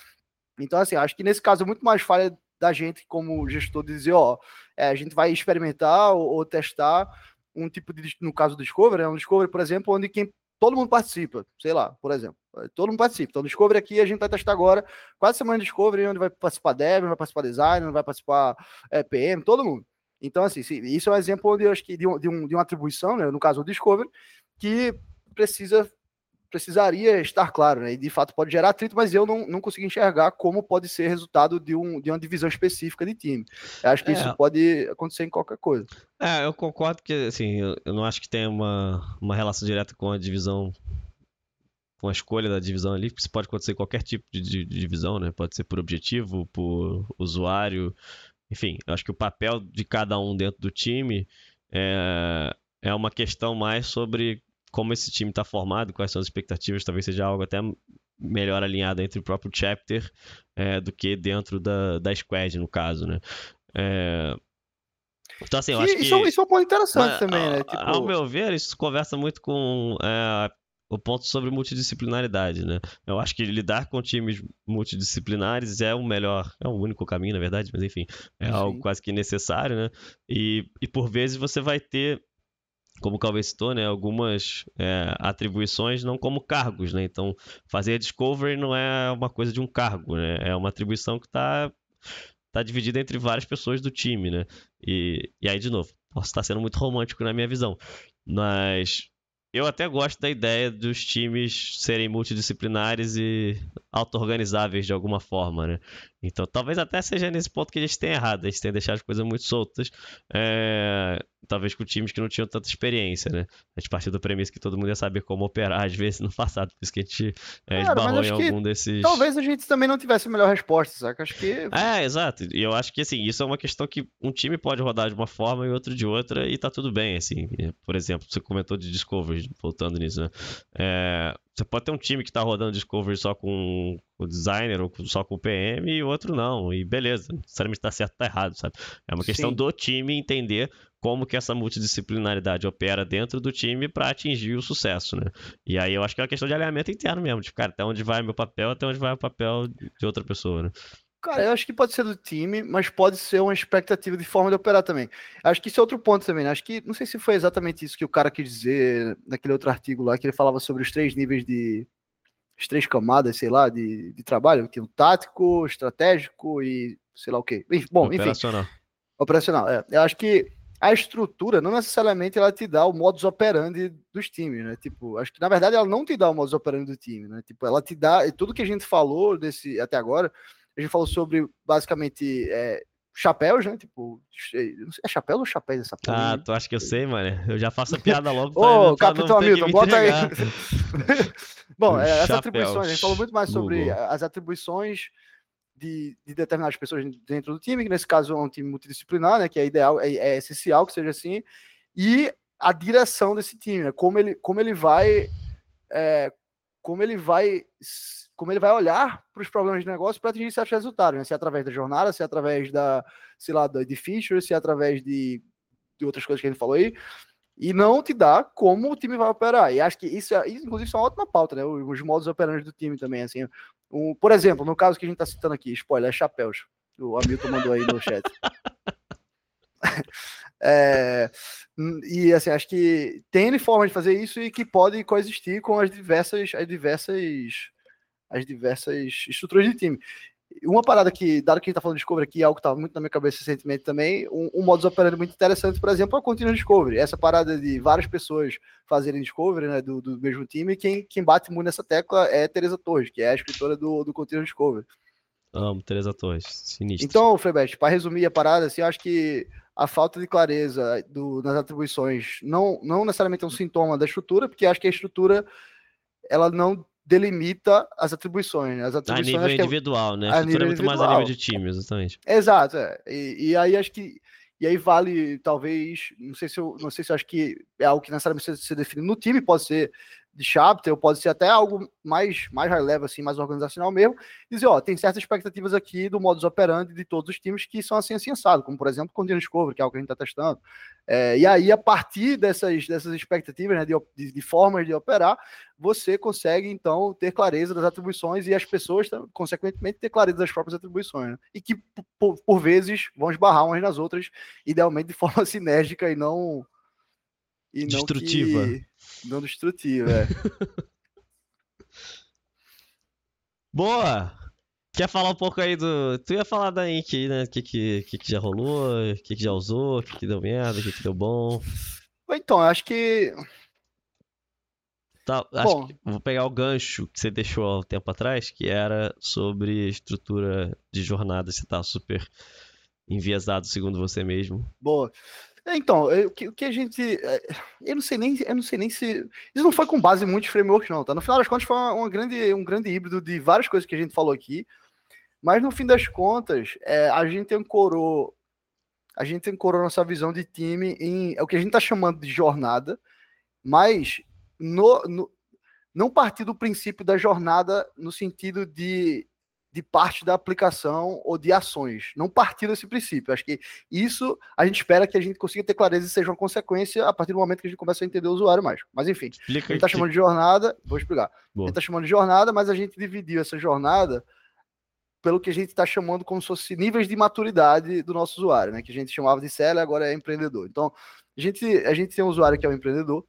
Então, assim, acho que nesse caso é muito mais falha da gente como gestor dizer, ó, é, a gente vai experimentar ou, ou, testar um tipo de, no caso do Discovery, é um Discovery, por exemplo, onde quem todo mundo participa, sei lá, por exemplo, todo mundo participa. Então, Discovery aqui a gente vai testar agora, quase semana de Discovery, onde vai participar Dev, vai participar Design, vai participar é, PM, todo mundo. Então, assim, isso é um exemplo onde eu acho que de, um, de, um, de uma atribuição, né, no caso do Discovery, que precisa precisaria estar claro, né? E de fato pode gerar atrito, mas eu não, não consegui enxergar como pode ser resultado de, um, de uma divisão específica de time. Eu acho que é. isso pode acontecer em qualquer coisa. É, eu concordo que, assim, eu, eu não acho que tenha uma, uma relação direta com a divisão com a escolha da divisão ali, porque isso pode acontecer em qualquer tipo de, de, de, divisão, né? Pode ser por objetivo, por usuário, enfim, eu acho que o papel de cada um dentro do time é, é uma questão mais sobre como esse time está formado, quais são as expectativas, talvez seja algo até melhor alinhado entre o próprio chapter é, do que dentro da, da squad, no caso, né? É... Então, assim, eu acho que... Isso, isso é um ponto interessante mas, também, né? Tipo... Ao meu ver, isso conversa muito com é, o ponto sobre multidisciplinaridade, né? Eu acho que lidar com times multidisciplinares é o melhor, é o único caminho, na verdade, mas enfim, é Sim. algo quase que necessário, né? E, e por vezes você vai ter como o Calvin citou, né, algumas é, atribuições não como cargos, né? Então, fazer discovery não é uma coisa de um cargo, né? É uma atribuição que está tá dividida entre várias pessoas do time, né? E, e aí, de novo, posso estar sendo muito romântico na minha visão, mas eu até gosto da ideia dos times serem multidisciplinares e auto-organizáveis de alguma forma, né? Então, talvez até seja nesse ponto que a gente tem errado, a gente tem deixado as coisas muito soltas, é... talvez com times que não tinham tanta experiência, né? A gente partiu da premissa que todo mundo ia saber como operar, às vezes, no passado, por isso que a gente é, Cara, esbarrou em algum desses... Talvez a gente também não tivesse a melhor resposta, saca? Acho que... É, exato, e eu acho que, assim, isso é uma questão que um time pode rodar de uma forma e outro de outra, e tá tudo bem, assim. Por exemplo, você comentou de Discovery, voltando nisso, né? É... Você pode ter um time que está rodando Discovery só com o designer ou só com o PM e outro não. E beleza, não necessariamente está certo ou tá errado, sabe? É uma questão Sim. do time entender como que essa multidisciplinaridade opera dentro do time para atingir o sucesso, né? E aí eu acho que é uma questão de alinhamento interno mesmo, tipo, cara, até onde vai meu papel, até onde vai o papel de outra pessoa, né? Cara, eu acho que pode ser do time, mas pode ser uma expectativa de forma de operar também. Acho que isso é outro ponto também, né? Acho que, não sei se foi exatamente isso que o cara quis dizer naquele outro artigo lá, que ele falava sobre os três níveis de. as três camadas, sei lá, de, de trabalho, que é o tático, estratégico e sei lá o quê. Bom, operacional. enfim. Operacional. É. Eu acho que a estrutura não necessariamente ela te dá o modus operandi dos times, né? Tipo, acho que na verdade ela não te dá o modus operandi do time, né? Tipo, ela te dá, e tudo que a gente falou desse até agora, a gente falou sobre basicamente é, chapéus, né? Tipo, é chapéu ou chapéus essa porra? Ah, tu acha que eu sei, mano? Eu já faço a piada logo. Ô, Capitão Hamilton, bota aí. Bom, é, as atribuições, a gente falou muito mais sobre Google. as atribuições de, de, determinadas pessoas dentro do time, que nesse caso é um time multidisciplinar, né? Que é ideal, é, é essencial que seja assim, e a direção desse time, né? Como ele, como ele vai. É, como ele vai como ele vai olhar para os problemas de negócio para atingir certos resultados, né? se é através da jornada, se é através da, sei lá, de features, se é através de, de outras coisas que a gente falou aí, e não te dá como o time vai operar. E acho que isso, é, isso inclusive, é uma ótima pauta, né? Os modos operantes do time também, assim. Um, por exemplo, no caso que a gente está citando aqui, spoiler, é chapéus. O Hamilton mandou aí no chat. É, e assim, acho que tem forma de fazer isso e que pode coexistir com as diversas, as diversas as diversas estruturas de time. uma parada que, dado que a gente tá falando de Discovery aqui, algo que tava muito na minha cabeça recentemente também, um, um modus operandi muito interessante, por exemplo, é o Continuous Discovery. Essa parada de várias pessoas fazerem Discovery, né, do, do mesmo time, quem, quem bate muito nessa tecla é Teresa Torres, que é a escritora do, do Continuous Discovery. Amo Teresa Torres, sinistro. Então, Frebete, para resumir a parada, assim, eu acho que a falta de clareza do, nas atribuições não, não necessariamente é um sintoma da estrutura, porque acho que a estrutura ela não delimita as atribuições. Né? As atribuições a nível individual, né? A estrutura é muito mais a nível de time, exatamente. Exato, é. e, e, aí acho que e aí vale talvez, não sei se eu não sei se eu acho que é algo que necessariamente se define no time, pode ser de chapter, ou pode ser até algo mais, mais high level, assim, mais organizacional mesmo, dizer, ó, tem certas expectativas aqui do modus operandi de todos os times que são assim, assim, assado, como, por exemplo, com o Discovery, que é algo que a gente está testando. É, e aí, a partir dessas, dessas expectativas, né, de, de, formas de operar, você consegue, então, ter clareza das atribuições e as pessoas, consequentemente, ter clareza das próprias atribuições, né? e que, por, por vezes, vão esbarrar umas nas outras, idealmente de forma sinérgica e não... E Destrutiva. Não que não destrutivo, é. Boa! Quer falar um pouco aí do. Tu ia falar da Ink aí, né? O que, que, que, que já rolou, o que, que já usou, o que, que deu merda, o que, que deu bom. Então, acho que. Tá, acho que vou pegar o gancho que você deixou há um tempo atrás, que era sobre estrutura de jornada, se tá super enviesado segundo você mesmo. Boa. É, então, o que, o que a gente. É, eu não sei nem, eu não sei nem se. Isso não foi com base em muitos frameworks, não, tá? No final das contas, foi uma, grande, um grande híbrido de várias coisas que a gente falou aqui. Mas no fim das contas, é, a gente ancorou. A gente ancorou nossa visão de time em é o que a gente está chamando de jornada, mas no, no, não partir do princípio da jornada no sentido de de parte da aplicação ou de ações, não partir desse princípio. Acho que isso a gente espera que a gente consiga ter clareza e seja uma consequência a partir do momento que a gente começa a entender o usuário mais. Mas enfim, Explica, a gente está chamando de jornada, vou explicar. Boa. A gente está chamando de jornada, mas a gente dividiu essa jornada pelo que a gente está chamando como se fosse níveis de maturidade do nosso usuário, né? Que a gente chamava de seller, agora é empreendedor. Então, a gente, a gente tem um usuário que é o um empreendedor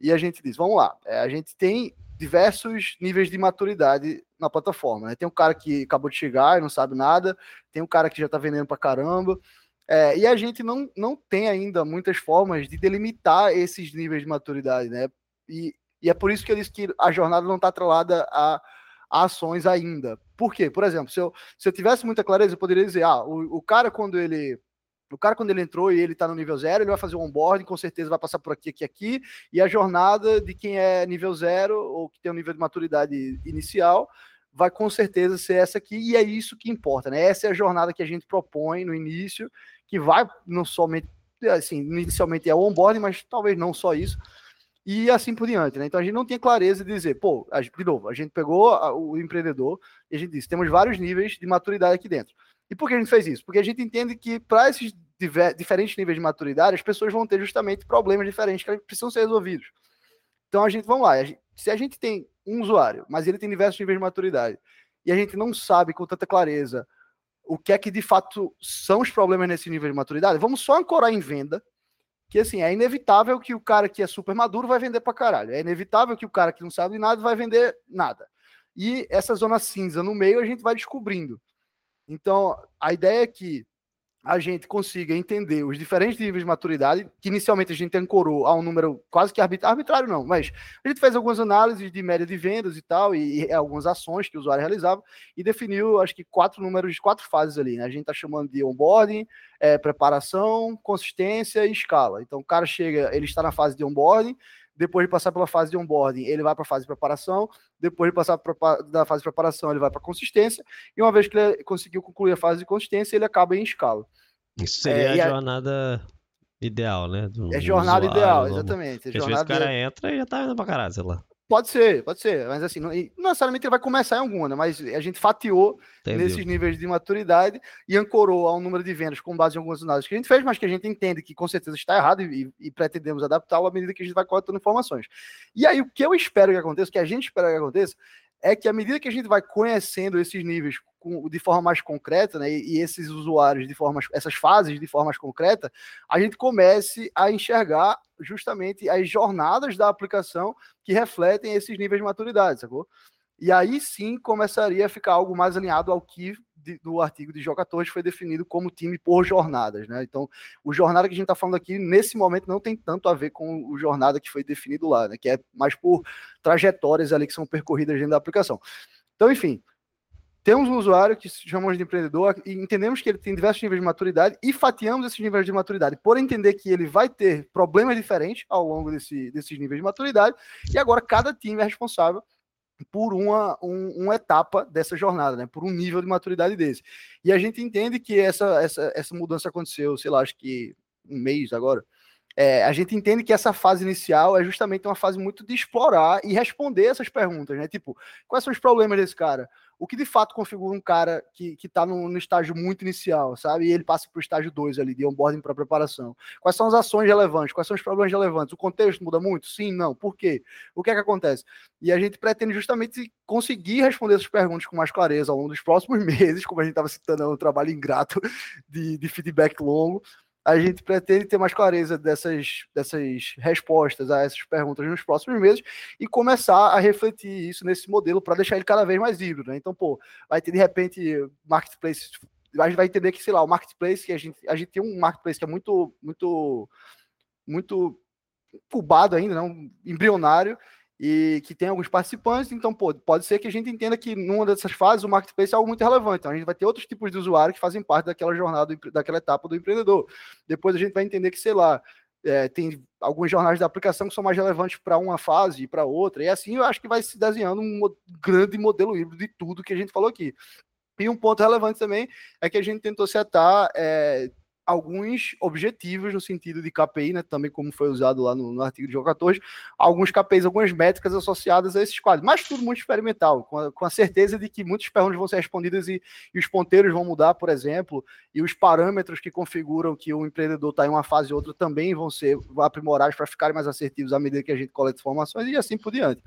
e a gente diz, vamos lá, é, a gente tem diversos níveis de maturidade na plataforma. Né? Tem um cara que acabou de chegar e não sabe nada, tem um cara que já está vendendo para caramba. É, e a gente não, não tem ainda muitas formas de delimitar esses níveis de maturidade, né? E, e é por isso que eu disse que a jornada não está atrelada a, a, ações ainda. Por quê? Por exemplo, se eu, se eu tivesse muita clareza, eu poderia dizer, ah, o, o cara quando ele o cara, quando ele entrou e ele está no nível zero, ele vai fazer um onboarding, com certeza vai passar por aqui, aqui, aqui. E a jornada de quem é nível zero ou que tem um nível de maturidade inicial vai com certeza ser essa aqui. E é isso que importa, né? Essa é a jornada que a gente propõe no início, que vai não somente, assim, inicialmente é o onboarding, mas talvez não só isso. E assim por diante, né? Então a gente não tem clareza de dizer, pô, de novo, a gente pegou o empreendedor e a gente disse, temos vários níveis de maturidade aqui dentro. E por que a gente fez isso? Porque a gente entende que para esses diferentes níveis de maturidade, as pessoas vão ter justamente problemas diferentes que precisam ser resolvidos. Então a gente, vamos lá, a gente, se a gente tem um usuário, mas ele tem diversos níveis de maturidade, e a gente não sabe com tanta clareza o que é que de fato são os problemas nesse nível de maturidade, vamos só ancorar em venda, que assim, é inevitável que o cara que é super maduro vai vender pra caralho. É inevitável que o cara que não sabe nada vai vender nada. E essa zona cinza no meio a gente vai descobrindo. Então, a ideia é que a gente consiga entender os diferentes níveis de maturidade, que inicialmente a gente ancorou a um número quase que arbitrário, não, mas a gente fez algumas análises de média de vendas e tal, e, e algumas ações que o usuário realizava, e definiu, acho que, quatro números, quatro fases ali, né? A gente está chamando de onboarding, é, preparação, consistência e escala. Então, o cara chega, ele está na fase de onboarding, depois de passar pela fase de onboarding, ele vai para a fase de preparação, depois de passar pra, da fase de preparação, ele vai para consistência, e uma vez que ele conseguiu concluir a fase de consistência, ele acaba em escala. Isso seria é, a jornada a... ideal, né? Do, é jornada usuário, ideal, exatamente. Porque jornada... às vezes o cara entra e já tá indo pra caralho, sei lá. Pode ser, pode ser, mas assim, não, não, necessariamente ele vai começar em alguma, né? mas a gente fatiou Entendeu. nesses níveis de maturidade e ancorou a um número de vendas com base em algumas análises que a gente fez, mas que a gente entende que com certeza está errado e, e pretendemos adaptá-lo à medida que a gente vai coletando informações. E aí, o que eu espero que aconteça, o que a gente espera que aconteça, é que à medida que a gente vai conhecendo esses níveis de forma mais concreta, né, e esses usuários de forma, essas fases de forma mais concreta, a gente comece a enxergar justamente as jornadas da aplicação que refletem esses níveis de maturidade, sacou? E aí sim começaria a ficar algo mais alinhado ao que de, do artigo de Joca Torres foi definido como time por jornadas, né? Então, o jornada que a gente está falando aqui, nesse momento, não tem tanto a ver com o jornada que foi definido lá, né? Que é mais por trajetórias ali que são percorridas dentro da aplicação. Então, enfim, temos um usuário que chamamos de empreendedor e entendemos que ele tem diversos níveis de maturidade e fatiamos esses níveis de maturidade por entender que ele vai ter problemas diferentes ao longo desse, desses níveis de maturidade e agora cada time é responsável por uma, um, uma etapa dessa jornada, né? por um nível de maturidade desse. E a gente entende que essa, essa, essa mudança aconteceu, sei lá, acho que um mês agora, é, a gente entende que essa fase inicial é justamente uma fase muito de explorar e responder essas perguntas, né? Tipo, quais são os problemas desse cara? O que de fato configura um cara que, que tá no, no estágio muito inicial, sabe? E ele passa para o estágio 2 ali, de onboarding para preparação. Quais são as ações relevantes? Quais são os problemas relevantes? O contexto muda muito? Sim, não. Por quê? O que é que acontece? E a gente pretende justamente conseguir responder essas perguntas com mais clareza ao longo dos próximos meses, como a gente estava citando, é um trabalho ingrato de, de feedback longo, a gente pretende ter mais clareza dessas, dessas respostas a essas perguntas nos próximos meses e começar a refletir isso nesse modelo para deixar ele cada vez mais híbrido. Né? Então, pô, vai ter de repente marketplace. A gente vai entender que, sei lá, o marketplace, que a gente, a gente tem um marketplace que é muito, muito, muito incubado ainda, não, embrionário, e que tem alguns participantes, então pô, pode ser que a gente entenda que numa dessas fases o marketplace é algo muito relevante. Então a gente vai ter outros tipos de usuários que fazem parte daquela jornada, daquela etapa do empreendedor. Depois a gente vai entender que, sei lá, é, tem alguns jornais da aplicação que são mais relevantes para uma fase e para outra, e assim eu acho que vai se desenhando um grande modelo híbrido de tudo que a gente falou aqui. E um ponto relevante também é que a gente tentou setar é, alguns objetivos no sentido de KPI, né, também como foi usado lá no, no artigo de João 14, alguns KPIs, algumas métricas associadas a esses quadros, mas tudo muito experimental, com a, com a certeza de que muitas perguntas vão ser respondidas e, e, os ponteiros vão mudar, por exemplo, e os parâmetros que configuram que o empreendedor está em uma fase ou outra também vão ser aprimorados para ficarem mais assertivos à medida que a gente coleta informações e assim por diante.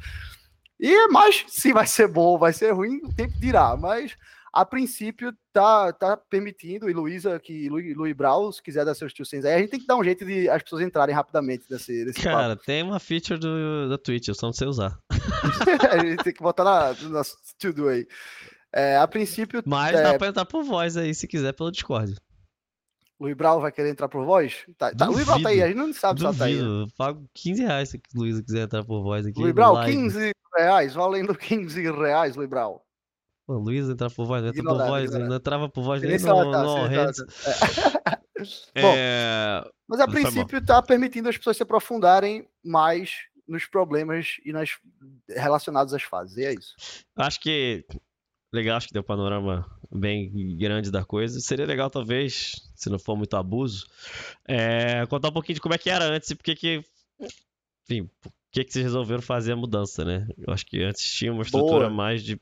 E mais, se vai ser bom, vai ser ruim, o tempo dirá, mas a princípio tá, tá permitindo, e Luísa, que Luiz, Luiz Brau, se quiser dar seus tio aí, a gente tem que dar um jeito de as pessoas entrarem rapidamente nesse, nesse Cara, papo. tem uma feature do, da Twitch, eu só não sei usar. a gente tem que botar na, no nosso tudo aí. É, a princípio. Mas é... dá pra entrar por voz aí, se quiser, pelo Discord. Luiz Brau vai querer entrar por voz? Tá, tá, Luiz Brau tá aí, a gente não sabe duvido. se ela tá aí. Eu pago 15 reais se o Luiz quiser entrar por voz aqui. Luiz Brau, 15 reais, valendo 15 reais, Luiz Brau. O Luiz entrar por voz, entra por voz, não entrava por voz nem no, tá, no Hands. É. Bom, é... mas a princípio está permitindo as pessoas se aprofundarem mais nos problemas e nas relacionados às fases. E é isso. Acho que legal, acho que deu um panorama bem grande da coisa. Seria legal, talvez, se não for muito abuso, é, contar um pouquinho de como é que era antes e por que que. Enfim, por que, que vocês resolveram fazer a mudança, né? Eu acho que antes tinha uma estrutura Boa. mais de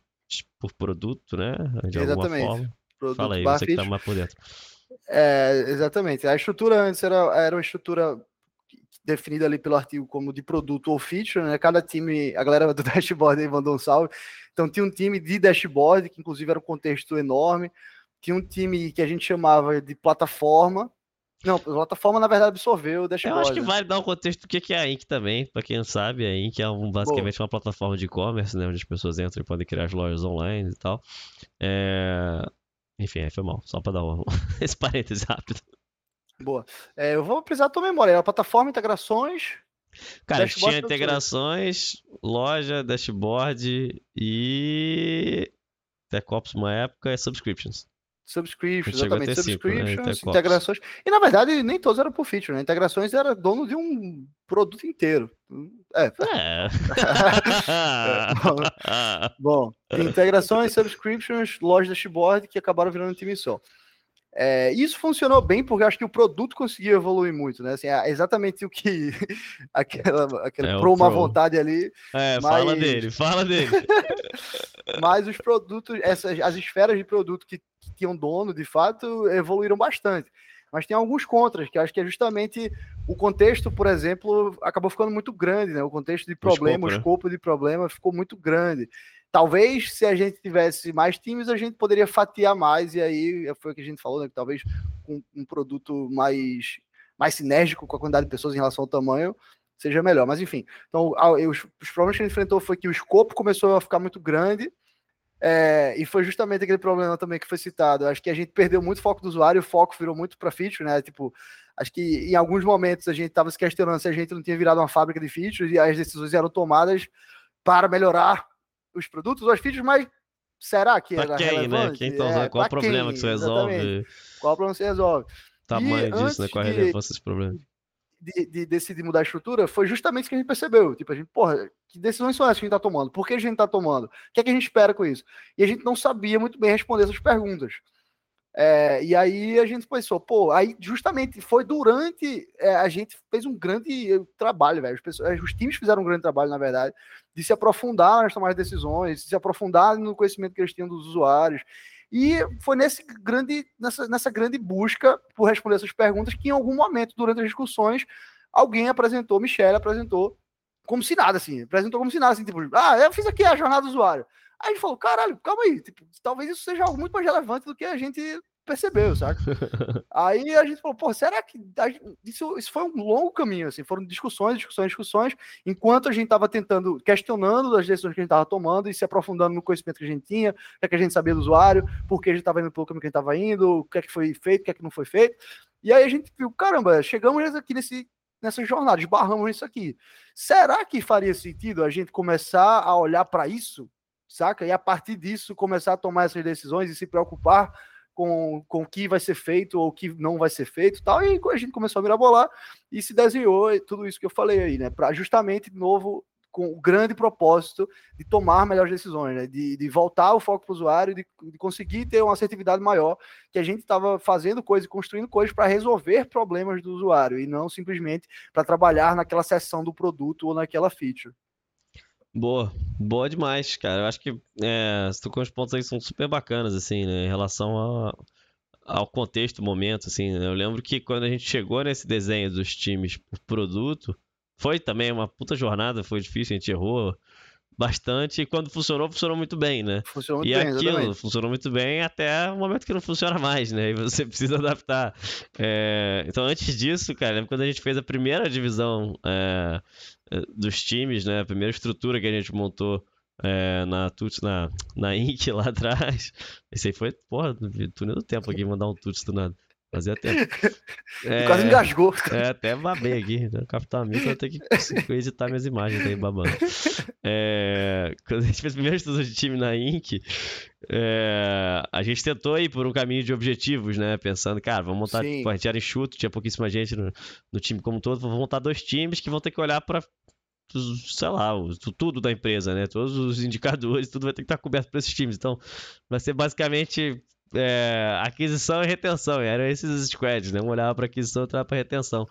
por produto, né? De exatamente. alguma forma. Produto Fala aí, você que tá mais por dentro. É, exatamente. A estrutura antes era, era uma estrutura definida ali pelo artigo como de produto ou feature, né? Cada time, a galera do dashboard aí mandou um salve. Então tinha um time de dashboard, que inclusive era um contexto enorme. Tinha um time que a gente chamava de plataforma, não, a plataforma na verdade absorveu o dashboard. Eu acho que vale dar um contexto do que é a Ink também, para quem não sabe, a Ink é um, basicamente uma plataforma de e-commerce, né, onde as pessoas entram e podem criar as lojas online e tal. É... Enfim, foi mal, só para dar um... esse parêntese rápido. Boa. É, eu vou precisar da tua memória. Era plataforma, integrações. Cara, tinha integrações, loja, dashboard e. TechOps uma época é subscriptions. Subscriptions, exatamente. Subscriptions, né? integrações. E na verdade, nem todos eram por feature, né? Integrações era dono de um produto inteiro. É. é. é. bom, integrações, subscriptions, loja dashboard que acabaram virando um time só. É, isso funcionou bem porque acho que o produto conseguiu evoluir muito, né? Assim, é exatamente o que aquela, aquela é pro uma vontade ali. É, mas... fala dele, fala dele. mas os produtos, essas, as esferas de produto que tinham dono, de fato, evoluíram bastante. Mas tem alguns contras, que acho que é justamente o contexto, por exemplo, acabou ficando muito grande, né? O contexto de problema, o escopo, o escopo né? de problema ficou muito grande. Talvez se a gente tivesse mais times, a gente poderia fatiar mais, e aí foi o que a gente falou, né? Que talvez com um produto mais, mais sinérgico com a quantidade de pessoas em relação ao tamanho, seja melhor. Mas enfim, então os, problemas que a gente enfrentou foi que o escopo começou a ficar muito grande, É, e foi justamente aquele problema também que foi citado. Acho que a gente perdeu muito foco do usuário, o foco virou muito para feature, né? Tipo, acho que em alguns momentos a gente estava se questionando se a gente não tinha virado uma fábrica de features e as decisões eram tomadas para melhorar os produtos ou as features, mas será que pra era quem, né? relevante? Quem tá usando? É, Qual o problema quem? que você resolve? Exatamente. Qual o problema que você resolve? Tamanho E disso, né? Qual a relevância desse problema? De, de decidir mudar a estrutura foi justamente isso que a gente percebeu. Tipo, a gente, porra, que decisões são essas que a gente tá tomando? Por que a gente tá tomando? O que é que a gente espera com isso? E a gente não sabia muito bem responder essas perguntas. É, e aí a gente pensou, pô, aí justamente foi durante é, a gente fez um grande trabalho, velho. Os times fizeram um grande trabalho, na verdade, de se aprofundar nas tomadas de decisões, de se aprofundar no conhecimento que eles tinham dos usuários. E foi nesse grande, nessa, nessa grande busca por responder essas perguntas que em algum momento, durante as discussões, alguém apresentou, Michelle apresentou como se nada, assim, apresentou como se nada, assim, tipo, ah, eu fiz aqui a jornada do usuário. Aí a gente falou, caralho, calma aí, tipo, talvez isso seja algo muito mais relevante do que a gente percebeu, saca? aí a gente falou, pô, será que gente- isso, isso foi um longo caminho, assim, foram discussões, discussões, discussões, enquanto a gente estava tentando, questionando as decisões que a gente estava tomando e se aprofundando no conhecimento que a gente tinha, o que, é que a gente sabia do usuário, por que a gente estava indo pelo caminho que a gente estava indo, o que é que foi feito, o que é que não foi feito. E aí a gente viu, caramba, chegamos aqui nesse, nessa jornada, esbarramos nisso aqui. Será que faria sentido a gente começar a olhar para isso, saca? E a partir disso começar a tomar essas decisões e se preocupar com, com o que vai ser feito ou o que não vai ser feito tal. E a gente começou a mirabolar e se desenhou tudo isso que eu falei aí, né? Para justamente, de novo, com o grande propósito de tomar melhores decisões, né? de, de voltar o foco para o usuário, de, de conseguir ter uma assertividade maior, que a gente estava fazendo coisas, construindo coisas para resolver problemas do usuário e não simplesmente para trabalhar naquela seção do produto ou naquela feature. Boa, boa demais, cara. Eu acho que é, você tocou uns pontos aí que são super bacanas, assim, né, em relação a- ao contexto, momento, assim, né? Eu lembro que quando a gente chegou nesse desenho dos times por produto, foi também uma puta jornada, foi difícil, a gente errou bastante, e quando funcionou, funcionou muito bem, né? Funcionou muito E bem, aquilo exatamente. funcionou muito bem até o momento que não funciona mais, né? E você precisa adaptar. É, Então, antes disso, cara, lembro quando a gente fez a primeira divisão é, é, dos times, né? A primeira estrutura que a gente montou é, na Tuts, na, na Inc lá atrás. Esse aí foi, porra, túnel do tempo aqui, mandar um Tuts do nada. Fazia tempo. E quase engasgou. É, até babei aqui. né? Capitão Hamilton, eu tenho que editar minhas imagens aí babando. É, quando a gente fez o primeiro estudo de time na Inc., é, a gente tentou ir por um caminho de objetivos, né? Pensando, cara, vamos montar. Pô, a gente era enxuto, tinha pouquíssima gente no, no time como um todo. Vamos montar dois times que vão ter que olhar para sei lá, o- tudo da empresa, né? Todos os indicadores, tudo vai ter que estar coberto por esses times. Então, vai ser basicamente é, aquisição e retenção. E eram esses squads, né? Um olhava para aquisição, outro olhava para retenção.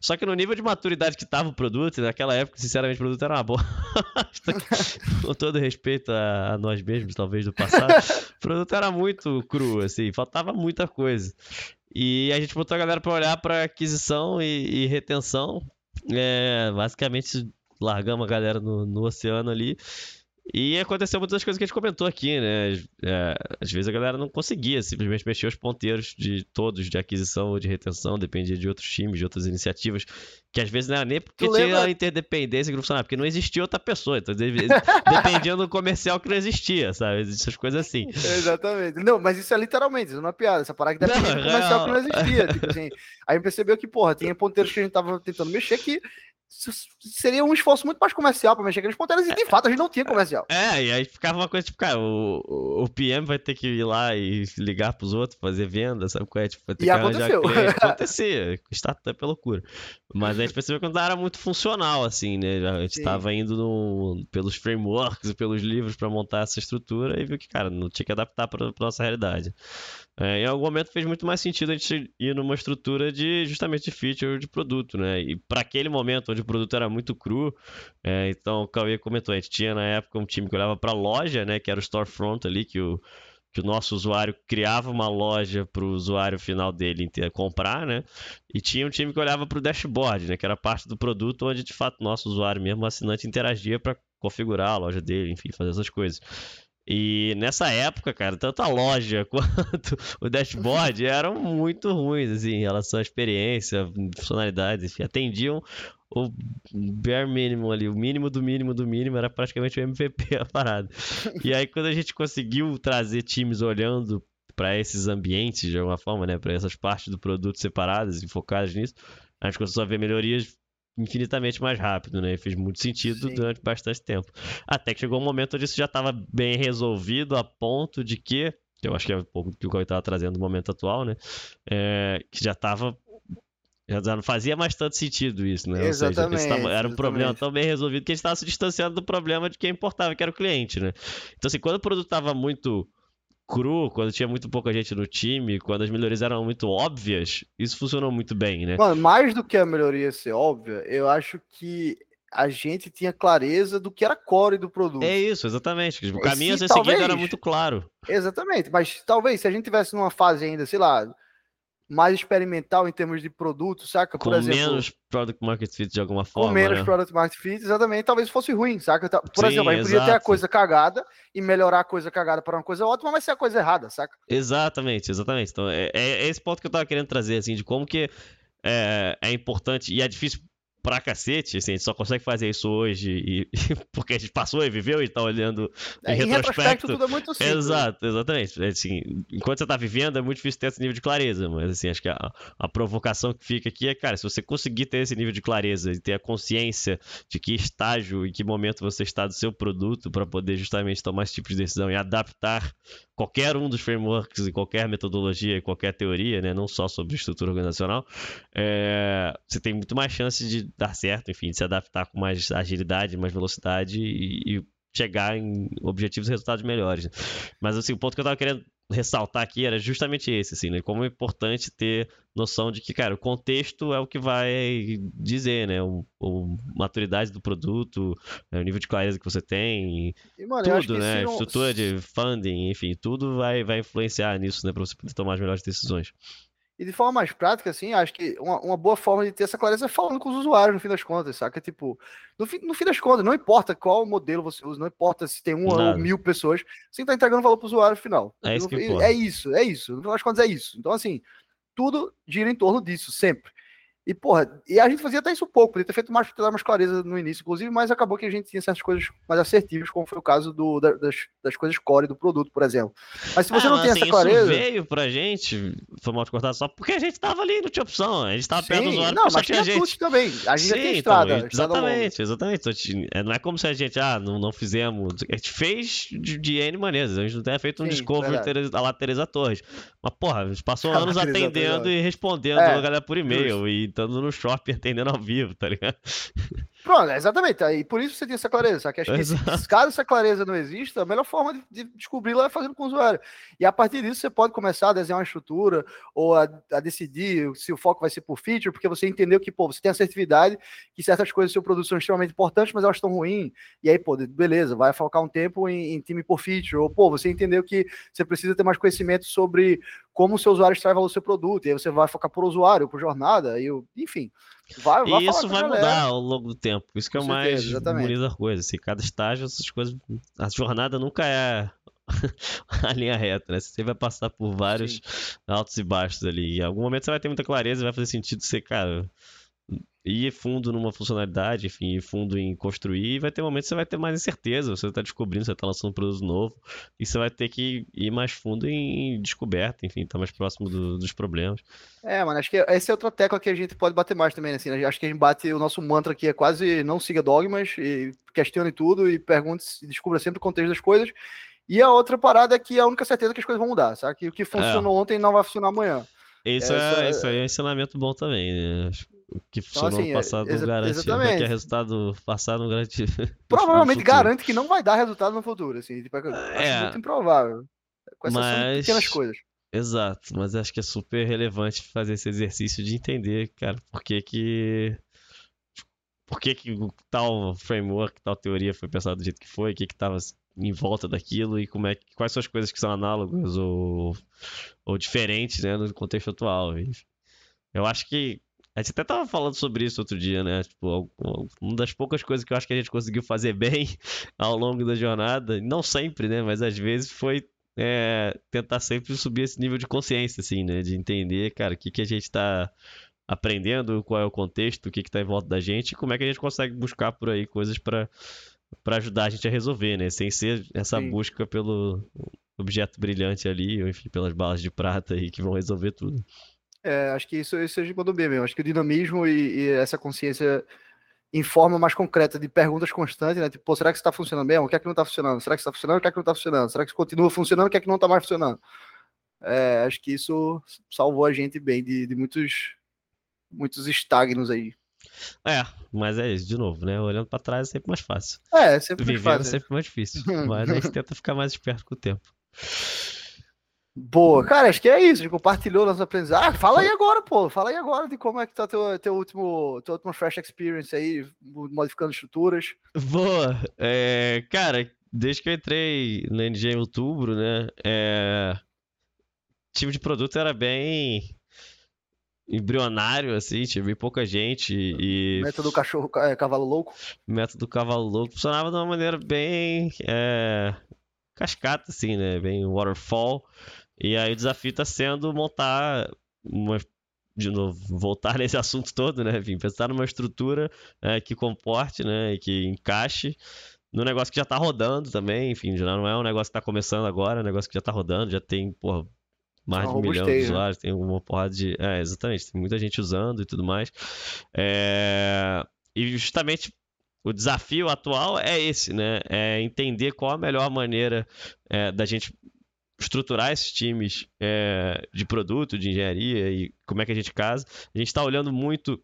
Só que no nível de maturidade que estava o produto, naquela época, sinceramente, o produto era uma boa. Com todo respeito a, a nós mesmos, talvez do passado, o produto era muito cru, assim, faltava muita coisa. E a gente botou a galera para olhar para aquisição e, e retenção. É, basicamente, largamos a galera no, no oceano ali. E aconteceu muitas das coisas que a gente comentou aqui, né? É, às vezes a galera não conseguia simplesmente mexer os ponteiros de todos, de aquisição ou de retenção, dependia de outros times, de outras iniciativas, que às vezes não era nem porque Tu tinha lembra- interdependência que não funcionava, porque não existia outra pessoa, então dependia do comercial que não existia, sabe? Existem essas coisas assim. Exatamente. Não, mas isso é literalmente, isso não é piada. Essa parada que Não, depende do comercial que não existia. Tipo assim, aí percebeu que, porra, tinha ponteiros que a gente tava tentando mexer que seria um esforço muito mais comercial pra mexer aqueles ponteiros e de fato a gente não tinha comercial. É, e aí ficava uma coisa tipo, cara, o, o- PM vai ter que ir lá e ligar pros outros, fazer venda, sabe qual é? Tipo, vai ter E que aconteceu. cliente. Acontecia, startup é loucura. Mas a gente percebeu que não era muito funcional, assim, né? A gente Sim. tava indo no- pelos frameworks e pelos livros pra montar essa estrutura e viu que, cara, não tinha que adaptar pra nossa realidade. É, em algum momento fez muito mais sentido a gente ir numa estrutura de justamente de feature de produto, né? E para aquele momento onde o produto era muito cru, é, então o Cauê comentou, a gente tinha na época um time que olhava para loja, né? Que era o storefront ali, que o, que o nosso usuário criava uma loja para o usuário final dele comprar, né? E tinha um time que olhava para o dashboard, né? Que era parte do produto onde de fato nosso usuário mesmo, o assinante, interagia para configurar a loja dele, enfim, fazer essas coisas. E nessa época, cara, tanto a loja quanto o dashboard eram muito ruins, assim, em relação à experiência, funcionalidades, enfim, atendiam o bare minimum ali, o mínimo do mínimo do mínimo, era praticamente o MVP a parada. E aí, quando a gente conseguiu trazer times olhando para esses ambientes, de alguma forma, né, para essas partes do produto separadas e focadas nisso, a gente começou a ver melhorias infinitamente mais rápido, né? E fez muito sentido Sim. durante bastante tempo. Até que chegou um momento onde isso já estava bem resolvido a ponto de que, eu acho que é um pouco que o Caio estava trazendo no momento atual, né? É, que já estava já não fazia mais tanto sentido isso, né? Exatamente. Seja, tava, era um problema tão bem resolvido que a gente estava se distanciando do problema de quem importava, que era o cliente, né? Então, assim, quando o produto estava muito cru, quando tinha muito pouca gente no time, quando as melhorias eram muito óbvias, isso funcionou muito bem, né? Mano, mais do que a melhoria ser óbvia, eu acho que a gente tinha clareza do que era core do produto. É isso, exatamente. O caminho a ser seguido era muito claro. Exatamente, mas talvez se a gente tivesse numa fase ainda, sei lá, mais experimental em termos de produto, saca? Por com exemplo, menos product market fit de alguma forma. Com menos né? product market fit, exatamente, talvez fosse ruim, saca? Por Sim, exemplo, a gente podia ter a coisa cagada e melhorar a coisa cagada para uma coisa ótima, mas ser a coisa errada, saca? Exatamente, exatamente. Então, é, é esse ponto que eu tava querendo trazer, assim, de como que é, é importante e é difícil pra cacete, assim, a gente só consegue fazer isso hoje e, porque a gente passou e viveu e tá olhando em, é, em retrospecto. retrospecto. tudo é muito simples. Exato, exatamente. Assim, enquanto você tá vivendo é muito difícil ter esse nível de clareza, mas assim, acho que a, a provocação que fica aqui é, cara, se você conseguir ter esse nível de clareza e ter a consciência de que estágio e que momento você está do seu produto para poder justamente tomar esse tipo de decisão e adaptar qualquer um dos frameworks e qualquer metodologia e qualquer teoria, né, não só sobre estrutura organizacional, é, você tem muito mais chance de dar certo, enfim, de se adaptar com mais agilidade, mais velocidade e, e chegar em objetivos e resultados melhores. Mas assim, o ponto que eu estava querendo ressaltar aqui era justamente esse, assim, né? Como é importante ter noção de que, cara, o contexto é o que vai dizer, né? O, o maturidade do produto, né? o nível de clareza que você tem, e, mano, tudo, né? Não... Estrutura de funding, enfim, tudo vai, vai influenciar nisso, né? Para você poder tomar as melhores decisões. E de forma mais prática, assim, acho que uma, uma, boa forma de ter essa clareza é falando com os usuários, no fim das contas, saca? Tipo, no fim, no fim das contas, não importa qual modelo você usa, não importa se tem uma ou mil pessoas, você está entregando valor para o usuário final. É isso, é isso, é isso. No final das contas, é isso. Então, assim, tudo gira em torno disso, sempre. E, porra, e a gente fazia até isso pouco, podia ter feito mais, mais clareza no início, inclusive, mas acabou que a gente tinha certas coisas mais assertivas, como foi o caso do, das, das coisas core do produto, por exemplo. Mas se você ah, não tem assim, essa clareza. Isso veio pra gente, foi mal cortado só porque a gente tava ali, não tinha opção. A gente tava Sim, perto do usuário, não, mas tinha gente. também. A gente Sim, já tem estrada. Então, exatamente, exatamente. Então, não é como se a gente, ah, não, não fizemos. A gente fez de, de N maneiras. A gente não tenha feito um Sim, discovery a lá Teresa Torres. Mas, porra, a gente passou anos atendendo e respondendo é, a galera por e-mail e estando no shopping atendendo ao vivo, tá ligado? Pronto, exatamente. E por isso você tem essa clareza. Que acho que se, caso essa clareza não exista, a melhor forma de, de descobri-la é fazendo com o usuário. E a partir disso você pode começar a desenhar uma estrutura ou a, a, decidir se o foco vai ser por feature, porque você entendeu que, pô, você tem assertividade, que certas coisas do seu produto são extremamente importantes, mas elas estão ruins. E aí, pô, beleza, vai focar um tempo em, em time por feature. Ou, pô, você entendeu que você precisa ter mais conhecimento sobre como o seu usuário extrai valor do seu produto. E aí você vai focar por usuário, por jornada, e, enfim. Vai, vai e isso vai mudar ao longo do tempo. Isso que é o mais bonito da coisa. Assim, cada estágio, essas coisas. A jornada nunca é a linha reta, né? Você vai passar por vários Sim. altos e baixos ali. Em algum momento você vai ter muita clareza e vai fazer sentido ser, cara, ir fundo numa funcionalidade, enfim, ir fundo em construir, e vai ter momentos que você vai ter mais incerteza, você está descobrindo, você está lançando um produto novo, e você vai ter que ir mais fundo em descoberta, enfim, estar tá mais próximo do, dos problemas. É, mano, acho que essa é outra tecla que a gente pode bater mais também, assim, né? acho que a gente bate, o nosso mantra aqui é quase não siga dogmas, e questione tudo, e pergunte, e descubra sempre o contexto das coisas, e a outra parada é que é a única certeza que as coisas vão mudar, sabe? Que o que funcionou é. ontem não vai funcionar amanhã. Isso, é, isso aí é um ensinamento bom também, né? O que funcionou então, assim, no passado não garante. Exatamente. Que é resultado passado não garante. Provavelmente garante que não vai dar resultado no futuro. Assim, tipo, é muito improvável. Com essas mas... pequenas coisas. Exato, mas acho que é super relevante fazer esse exercício de entender, cara, por que que. Por que, que tal framework, tal teoria foi pensada do jeito que foi, o que que estava em volta daquilo e como é quais são as coisas que são análogas ou, ou diferentes né, no contexto atual. Eu acho que a gente até tava falando sobre isso outro dia, né? Tipo, uma das poucas coisas que eu acho que a gente conseguiu fazer bem ao longo da jornada, não sempre, né? Mas às vezes foi é, tentar sempre subir esse nível de consciência, assim, né? De entender, cara, o que, que a gente tá aprendendo qual é o contexto, o que está em volta da gente, e como é que a gente consegue buscar por aí coisas para para ajudar a gente a resolver, né? Sem ser essa Sim. busca pelo objeto brilhante ali, ou enfim, pelas balas de prata aí que vão resolver tudo. É, acho que isso, isso a gente mandou bem mesmo. Acho que o dinamismo e, e, essa consciência em forma mais concreta de perguntas constantes, né? Tipo, será que está funcionando mesmo? O que é que não está funcionando? Será que está funcionando? O que é que não está funcionando? Será que continua funcionando? O que é que não está mais funcionando? É, acho que isso salvou a gente bem de, de muitos, muitos estagnos aí. É, mas é isso, de novo, né? Olhando para trás é sempre mais fácil. É, é sempre Vivendo mais fácil. é sempre mais difícil. mas a gente tenta ficar mais esperto com o tempo. Boa, cara, acho que é isso. A gente compartilhou nossa aprendizagem. Ah, fala aí agora, pô. Fala aí agora de como é que tá teu, teu último, teu último Fresh Experience aí, modificando estruturas. Boa. É, cara, desde que eu entrei na NG em outubro, né? É, time de produto era bem embrionário, assim, tinha bem pouca gente e... Método cachorro, é, cavalo louco? Método cavalo louco funcionava de uma maneira bem é, cascata, assim, né? Bem waterfall. E aí o desafio está sendo montar uma de novo, voltar nesse assunto todo, né? Enfim, pensar numa estrutura é, que comporte, né? E que encaixe no negócio que já está rodando também. Enfim, já não é um negócio que está começando agora, é um negócio que já está rodando, já tem, porra, mais de um milhão de né? usuários, tem uma porrada de. É, exatamente, tem muita gente usando e tudo mais. É... E justamente o desafio atual é esse, né? É entender qual a melhor maneira é, da gente estruturar esses times é, de produto, de engenharia e como é que a gente casa. A gente está olhando muito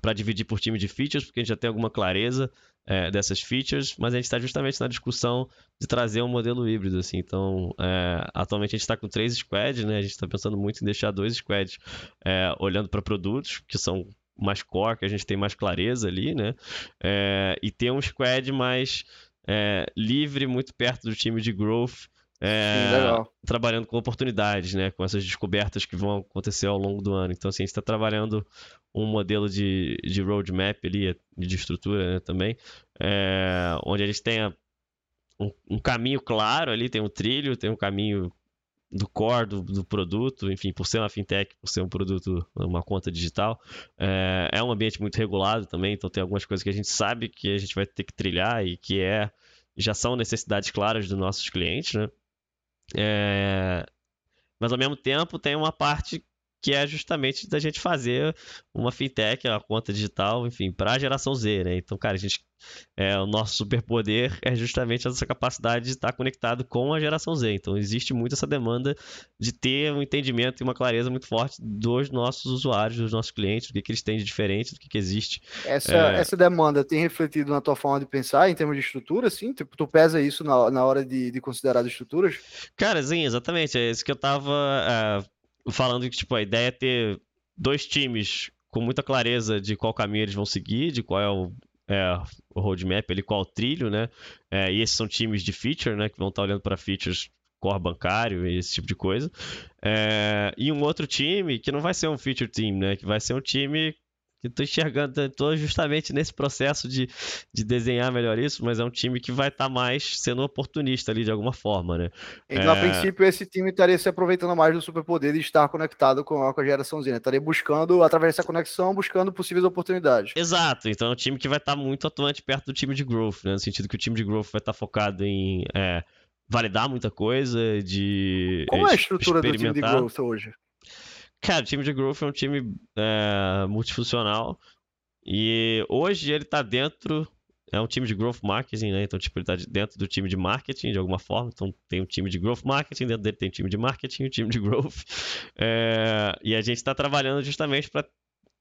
para dividir por time de features, porque a gente já tem alguma clareza é, dessas features, mas a gente está justamente na discussão de trazer um modelo híbrido. Assim. Então, é, atualmente a gente está com três squads, né? a gente está pensando muito em deixar dois squads é, olhando para produtos, que são mais core, que a gente tem mais clareza ali, né? É, e ter um squad mais é, livre, muito perto do time de growth, é, Sim, trabalhando com oportunidades, né? Com essas descobertas que vão acontecer ao longo do ano. Então, assim, a gente está trabalhando um modelo de, de roadmap ali, de estrutura né, também, é, onde eles tenham um, um, caminho claro ali, tem um trilho, tem um caminho do core do, do, produto, enfim, por ser uma fintech, por ser um produto, uma conta digital, é, é um ambiente muito regulado também, então tem algumas coisas que a gente sabe que a gente vai ter que trilhar e que é já são necessidades claras dos nossos clientes, né? É... Mas ao mesmo tempo tem uma parte que é justamente da gente fazer uma fintech, uma conta digital, enfim, para a geração Z, né? Então, cara, a gente é, o nosso superpoder é justamente essa capacidade de estar conectado com a geração Z. Então, existe muito essa demanda de ter um entendimento e uma clareza muito forte dos nossos usuários, dos nossos clientes, do que, que eles têm de diferente, do que, que existe. Essa, é... essa demanda tem refletido na tua forma de pensar em termos de estrutura, sim? Tipo, tu pesa isso na, na hora de, de considerar as estruturas? Cara, sim, exatamente. É isso que eu tava. É falando que tipo, a ideia é ter dois times com muita clareza de qual caminho eles vão seguir, de qual é o, é, o roadmap, ali, qual o trilho, né? É, e esses são times de feature, né? Que vão estar olhando para features core bancário e esse tipo de coisa. É, e um outro time que não vai ser um feature team, né? Que vai ser um time que estou enxergando, estou justamente nesse processo de, de desenhar melhor isso, mas é um time que vai estar tá mais sendo oportunista ali de alguma forma, né? Então, é... a princípio, esse time estaria se aproveitando mais do superpoder de estar conectado com a, com a geraçãozinha, estaria buscando, através dessa conexão, buscando possíveis oportunidades. Exato, então é um time que vai estar tá muito atuante perto do time de growth, né? No sentido que o time de growth vai estar tá focado em é, validar muita coisa, de. Como é a estrutura do time de growth hoje? Cara, o time de Growth é um time é, multifuncional. E hoje ele tá dentro. É um time de growth marketing, né? Então, tipo, ele tá dentro do time de marketing de alguma forma. Então, tem um time de growth marketing, dentro dele tem um time de marketing um time de growth. É, e a gente está trabalhando justamente para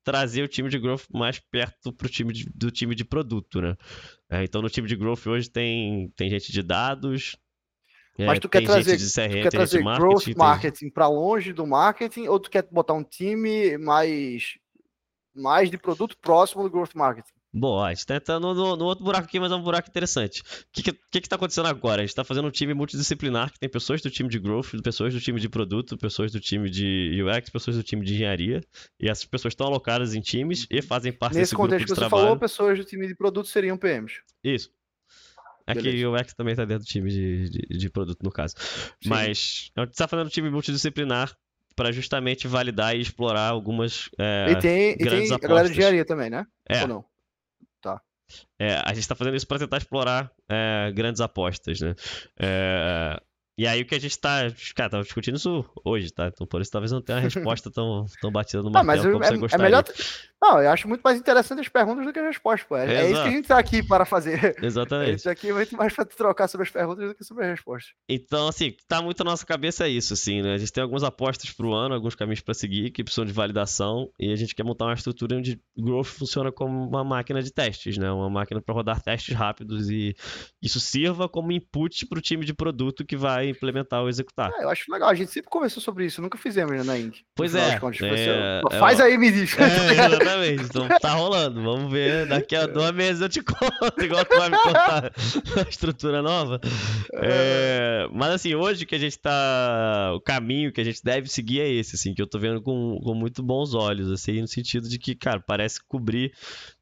trazer o time de growth mais perto pro time de, do time de produto, né? É, então, no time de growth hoje tem, tem gente de dados, é, Mas tu quer trazer, CRM, tu quer trazer marketing, growth marketing para longe do marketing ou tu quer botar um time mais, mais de produto próximo do growth marketing? Boa, a gente tá entrando no, no, outro buraco aqui, mas é um buraco interessante. O que, que, que, tá acontecendo agora? A gente está fazendo um time multidisciplinar que tem pessoas do time de growth, pessoas do time de produto, pessoas do time de UX, pessoas do time de engenharia. E essas pessoas estão alocadas em times e fazem parte Nesse desse grupo de Nesse contexto que você falou, pessoas do time de produto seriam PMs. Isso. É que o UX também tá dentro do time de, de, de produto, no caso. Sim. Mas a gente tá fazendo um time multidisciplinar para justamente validar e explorar algumas é, E tem, e grandes tem a galera de engenharia também, né? É. Ou não? É, a gente está fazendo isso para tentar explorar é, grandes apostas, né? É, e aí o que a gente tá. Cara, tava discutindo isso hoje, tá? Então por isso talvez não tenha uma resposta tão, tão batida no Ah, mas martelo como é, você é gostaria. melhor. Não, eu acho muito mais interessante as perguntas do que as respostas, pô. É, é isso que a gente tá aqui para fazer. A Exatamente. gente tá aqui muito mais para trocar sobre as perguntas do que sobre as respostas. Então, assim, tá muito na nossa cabeça isso, assim, né? A gente tem algumas apostas pro ano, alguns caminhos para seguir que precisam de validação e a gente quer montar uma estrutura onde Growth funciona como uma máquina de testes, né? Uma máquina para rodar testes rápidos e isso sirva como input pro time de produto que vai implementar ou executar. É, eu acho legal. A gente sempre conversou sobre isso, nunca fizemos né, na Inc. Pois é, contas, é, assim, é Faz aí, me diz. É, exatamente. Então tá rolando. Vamos ver. Daqui a dois meses eu te conto, igual tu vai me contar a estrutura nova. É, mas assim, hoje que a gente tá. O caminho que a gente deve seguir é esse, assim, que eu tô vendo com, com muito bons olhos, assim, no sentido de que, cara, parece cobrir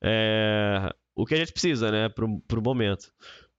é, o que a gente precisa, né, pro, pro momento.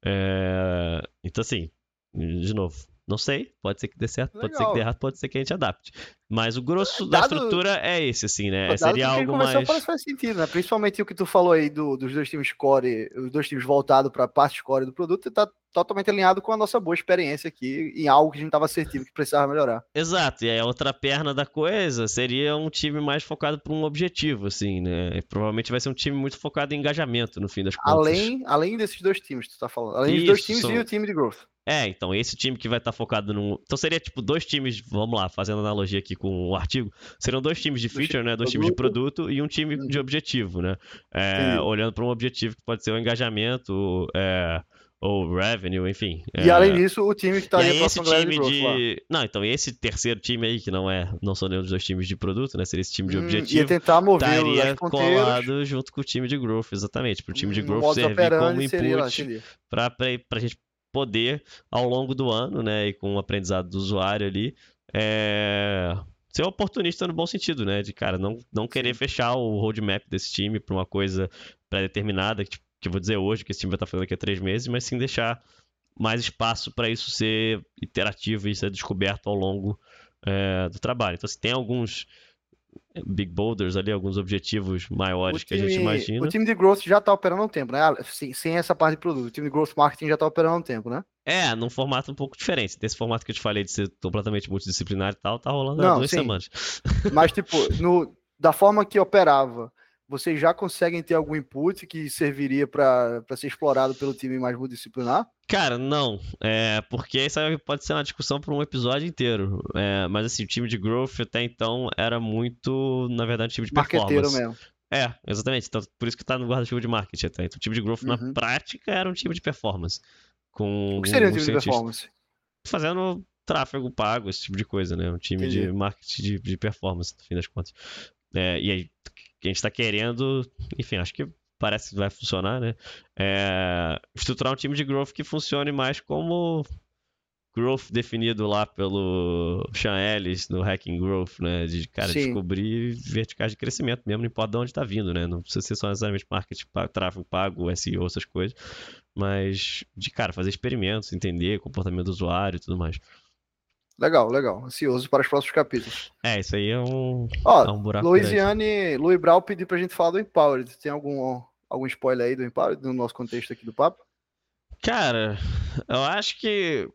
É, então, assim, de novo. Não sei, pode ser que dê certo, pode ser que Legal. dê errado, pode ser que a gente adapte. Mas o grosso da Dado- estrutura é esse, assim, né? Dado Seria que algo mais. parece faz sentido, né? Principalmente o que tu falou aí do- dos dois times core, os dois times voltados para a parte core do produto, tá totalmente alinhado com a nossa boa experiência aqui em algo que a gente tava assertivo que precisava melhorar. Exato, e aí a outra perna da coisa seria um time mais focado por um objetivo, assim, né? E provavelmente vai ser um time muito focado em engajamento, no fim das contas. Além, além desses dois times que tu tá falando. Além dos dois Isso, times são- e o time de growth. É, então, esse time que vai estar focado num. Então seria tipo dois times, vamos lá, fazendo analogia aqui com o artigo. Seriam dois times de feature, né? Dois times de produto. e um time de Uhum. objetivo, né? É, olhando para um objetivo que pode ser o engajamento, é, ou revenue, enfim. E é, além disso, o time que tá e aí esse time de lá. Não, então esse terceiro time aí, que não é. Não são nenhum dos dois times de produto, né? Seria esse time de Hum, objetivo. ia tentar mover estaria colado junto com o time de growth, exatamente. Para o time de no growth servir como input para a gente poder, ao longo do ano, né, e com o aprendizado do usuário ali, é, ser oportunista no bom sentido, né? De, cara, não, não querer fechar o roadmap desse time para uma coisa pré-determinada, que, que eu vou dizer hoje, que esse time vai estar fazendo daqui a três meses, mas sim deixar mais espaço para isso ser interativo e ser descoberto ao longo é, do trabalho. Então, se tem alguns big boulders ali, alguns objetivos maiores que a gente imagina. O time de growth já tá operando há um tempo, né? Ah, Sem, sem essa parte de produto. O time de growth marketing já tá operando há um tempo, né? É, num formato um pouco diferente. Desse formato que eu te falei de ser completamente multidisciplinar e tal, tá rolando há duas sim. semanas. Mas, tipo, no, da forma que operava, vocês já conseguem ter algum input que serviria para ser explorado pelo time mais multidisciplinar? Cara, não. É, porque isso pode ser uma discussão por um episódio inteiro. É, mas assim, o time de growth até então era muito, na verdade, time de Marqueteiro performance. mesmo. É, exatamente. Então, por isso que tá no guarda-chuva de marketing até. Então, o time de growth na Uhum. prática era um time de performance. Com O que seria um um time de cientista performance? fazendo tráfego pago, esse tipo de coisa, né? Um time de Entendi. marketing de, de performance, no fim das contas. É, e aí, a gente tá querendo, enfim, acho que parece que vai funcionar, né? É, estruturar um time de growth que funcione mais como growth definido lá pelo Sean Ellis no Hacking Growth, né? De, cara, Sim. descobrir verticais de crescimento mesmo, não importa de onde tá vindo, né? Não precisa ser só necessariamente marketing, tráfego pago, SEO, essas coisas. Mas, de, cara, fazer experimentos, entender comportamento do usuário e tudo mais. Legal, legal. Ansioso para os próximos capítulos. É, isso aí é um, Ó, é um buraco. Louisiane, Louis Brau pediu pra gente falar do Empowered. Tem algum, algum spoiler aí do Empowered no nosso contexto aqui do papo? Cara, eu acho que.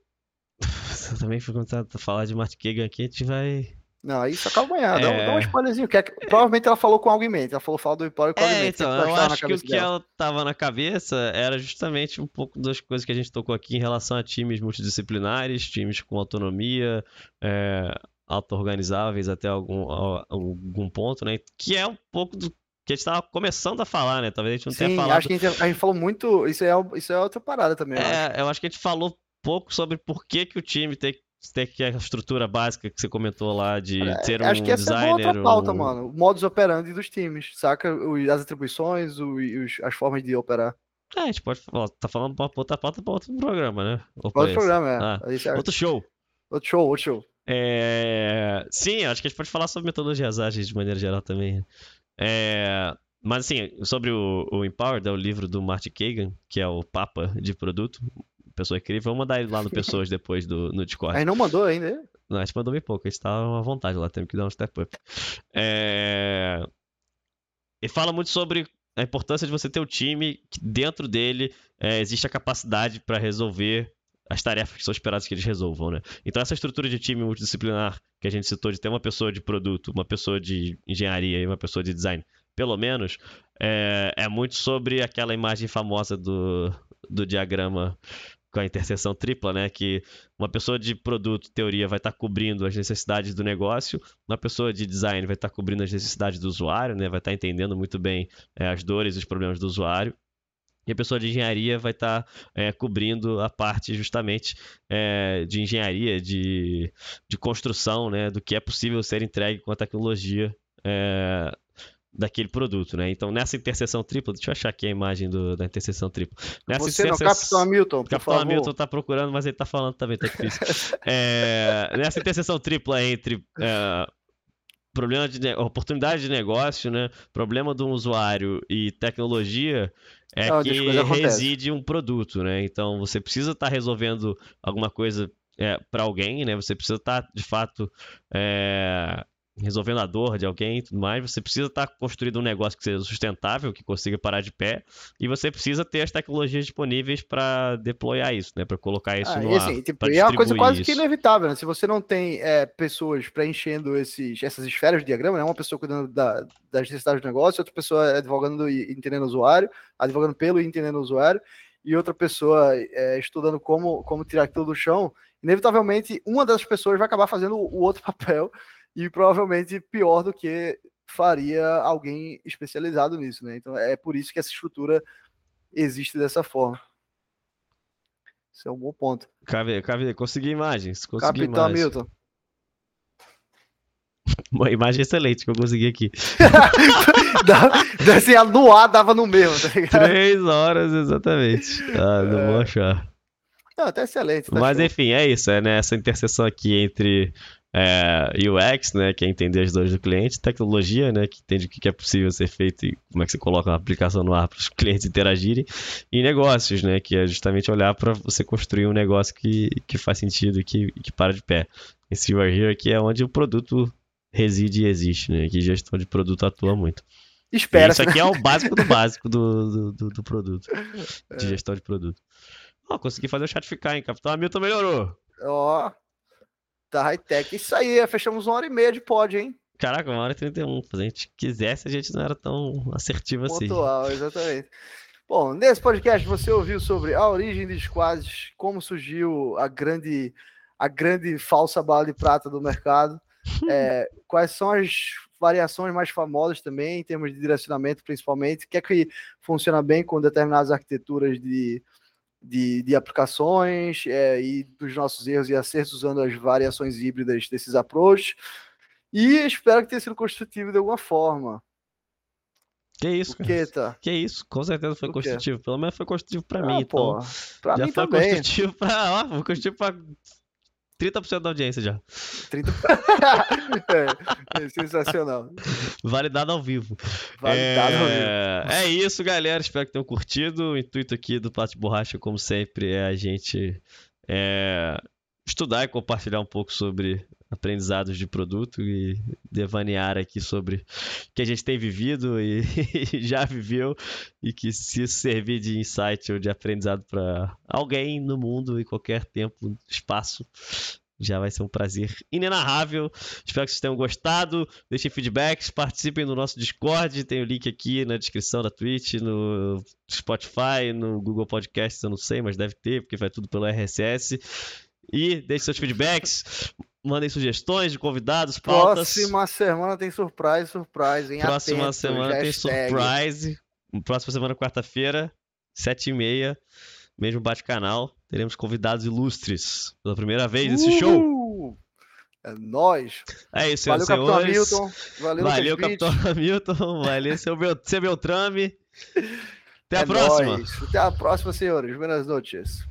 Eu também fui começar a falar de Martin Kagan aqui, a gente vai. Não, aí só calma amanhã. Dá, um- dá um É. spoilerzinho. Que é que- provavelmente ela falou com algo em mente. Ela falou, fala do Empowered com algo em É, mente. então, eu acho que o que dela. ela tava na cabeça era justamente um pouco das coisas que a gente tocou aqui em relação a times multidisciplinares, times com autonomia, é, auto-organizáveis até algum, algum ponto, né? Que é um pouco do que a gente tava começando a falar, né? Talvez a gente não tenha Sim, falado acho que a gente, a gente falou muito. Isso é, isso é outra parada também. eu acho. É, eu acho que a gente falou pouco sobre por que, que o time tem, tem que a estrutura básica que você comentou lá de ter um acho que essa é designer. outra pauta, um- mano. O modus operandi dos times, saca? As atribuições, e os- as formas de operar. É, a gente pode falar, tá falando pra outra pauta pra outro programa, né? Ou Outro programa, é. Ah, Outro show. Outro show, outro show. É, Sim, acho que a gente pode falar sobre metodologias ágeis de maneira geral também. É, Mas assim, sobre o, o Empowered, é o livro do Marty Kagan, que é o Papa de produto. Pessoa incrível. Vamos mandar ele lá no Pessoas depois do, no Discord. Aí não mandou ainda. Não, a gente mandou bem pouco, a gente tava à vontade lá, temos que dar um step up. É... E fala muito sobre a importância de você ter um time que dentro dele é, existe a capacidade para resolver as tarefas que são esperadas que eles resolvam, né? Então essa estrutura de time multidisciplinar que a gente citou de ter uma pessoa de produto, uma pessoa de engenharia e uma pessoa de design, pelo menos, é, é muito sobre aquela imagem famosa do, do diagrama com a interseção tripla, né? Que uma pessoa de produto, teoria, vai estar tá cobrindo as necessidades do negócio, uma pessoa de design vai estar tá cobrindo as necessidades do usuário, né? Vai estar tá entendendo muito bem é, as dores e os problemas do usuário. E a pessoa de engenharia vai estar tá, é, cobrindo a parte justamente é, de engenharia, de, de construção, né, do que é possível ser entregue com a tecnologia é, daquele produto, né? Então, nessa interseção tripla, deixa eu achar aqui a imagem do, da interseção tripla. Nessa Você interse... não, Capitão Hamilton, por Capitão favor. Hamilton tá procurando, mas ele tá falando também, tá difícil. é, nessa interseção tripla entre é, problema de oportunidade de negócio, né? Problema do usuário e tecnologia é Não, que reside um produto, né? Então você precisa estar tá resolvendo alguma coisa é, para alguém, né? Você precisa estar tá, de fato é, resolvendo a dor de alguém e tudo mais, você precisa estar tá construindo um negócio que seja sustentável, que consiga parar de pé, e você precisa ter as tecnologias disponíveis para deployar isso, né? Para colocar isso ah, no e assim, ar. Tipo, e é uma coisa quase isso. que inevitável, né? Se você não tem é, pessoas preenchendo esses, essas esferas de diagrama, né? Uma pessoa cuidando da, das necessidades do negócio, outra pessoa advogando e entendendo o usuário, advogando pelo e entendendo o usuário, e outra pessoa é, estudando como, como tirar aquilo do chão, inevitavelmente uma dessas pessoas vai acabar fazendo o outro papel e provavelmente pior do que faria alguém especializado nisso, né? Então é por isso que essa estrutura existe dessa forma. Esse é um bom ponto. Cabe, cabe, consegui imagens. Consegui Capitão imagens. Milton. Uma imagem excelente que eu consegui aqui. assim, no ar dava no mesmo, tá ligado? Três horas, exatamente. Ah, não é... vou achar. Não, até excelente. Tá Mas show. enfim, é isso. É nessa né, interseção aqui entre é, UX, né, que é entender as dores do cliente, tecnologia, né, que entende o que é possível ser feito e como é que você coloca uma aplicação no ar para os clientes interagirem, e negócios, né, que é justamente olhar para você construir um negócio que, que faz sentido e que, que para de pé. Esse You Are Here aqui é onde o produto reside e existe, né, que gestão de produto atua muito. Espera. Isso aqui é o básico do básico do, do, do produto, de é. gestão de produto. Ó, oh, consegui fazer o chat ficar, hein, Capitão Hamilton melhorou. Ó, oh. Tá high-tech. Isso aí, fechamos uma hora e meia de pod, hein? Caraca, uma hora e trinta e um. Se a gente quisesse, a gente não era tão assertivo assim. Pontual, exatamente. Bom, nesse podcast você ouviu sobre a origem de squads, como surgiu a grande, a grande falsa bala de prata do mercado, é, quais são as variações mais famosas também, em termos de direcionamento principalmente, o que é que funciona bem com determinadas arquiteturas de, de, de aplicações é, e dos nossos erros e acertos usando as variações híbridas desses approaches. E espero que tenha sido construtivo de alguma forma. Que isso, o que, tá? que isso, com certeza foi construtivo. Pelo menos foi construtivo para ah, mim, então. Pra já mim foi também. construtivo para, ó, foi construtivo para 30% da audiência já. 30... é, é, sensacional. Validado ao vivo. Validado é... ao vivo. É isso, galera. Espero que tenham curtido. O intuito aqui do Pato de Borracha, como sempre, é a gente é... estudar e compartilhar um pouco sobre aprendizados de produto e devanear aqui sobre o que a gente tem vivido e já viveu e que se isso servir de insight ou de aprendizado para alguém no mundo em qualquer tempo, espaço, já vai ser um prazer inenarrável. Espero que vocês tenham gostado. Deixem feedbacks, participem do nosso Discord. Tem o link aqui na descrição da Twitch, no Spotify, no Google Podcasts, eu não sei, mas deve ter, porque vai tudo pelo RSS. E deixe seus feedbacks. Mandem sugestões de convidados, pautas. Próxima semana tem surprise, surprise, hein? Próxima Atento, semana tem surprise. Próxima semana, quarta-feira, sete e meia, mesmo bate-canal. Teremos convidados ilustres pela primeira vez nesse uh! show. É nóis. É isso, Valeu, senhores. Capitão Hamilton. Valeu, Valeu Capitão Hamilton. Valeu, seu, Bel... seu Beltrame. Até a próxima. Nóis. Até a próxima, senhores. Boas noites.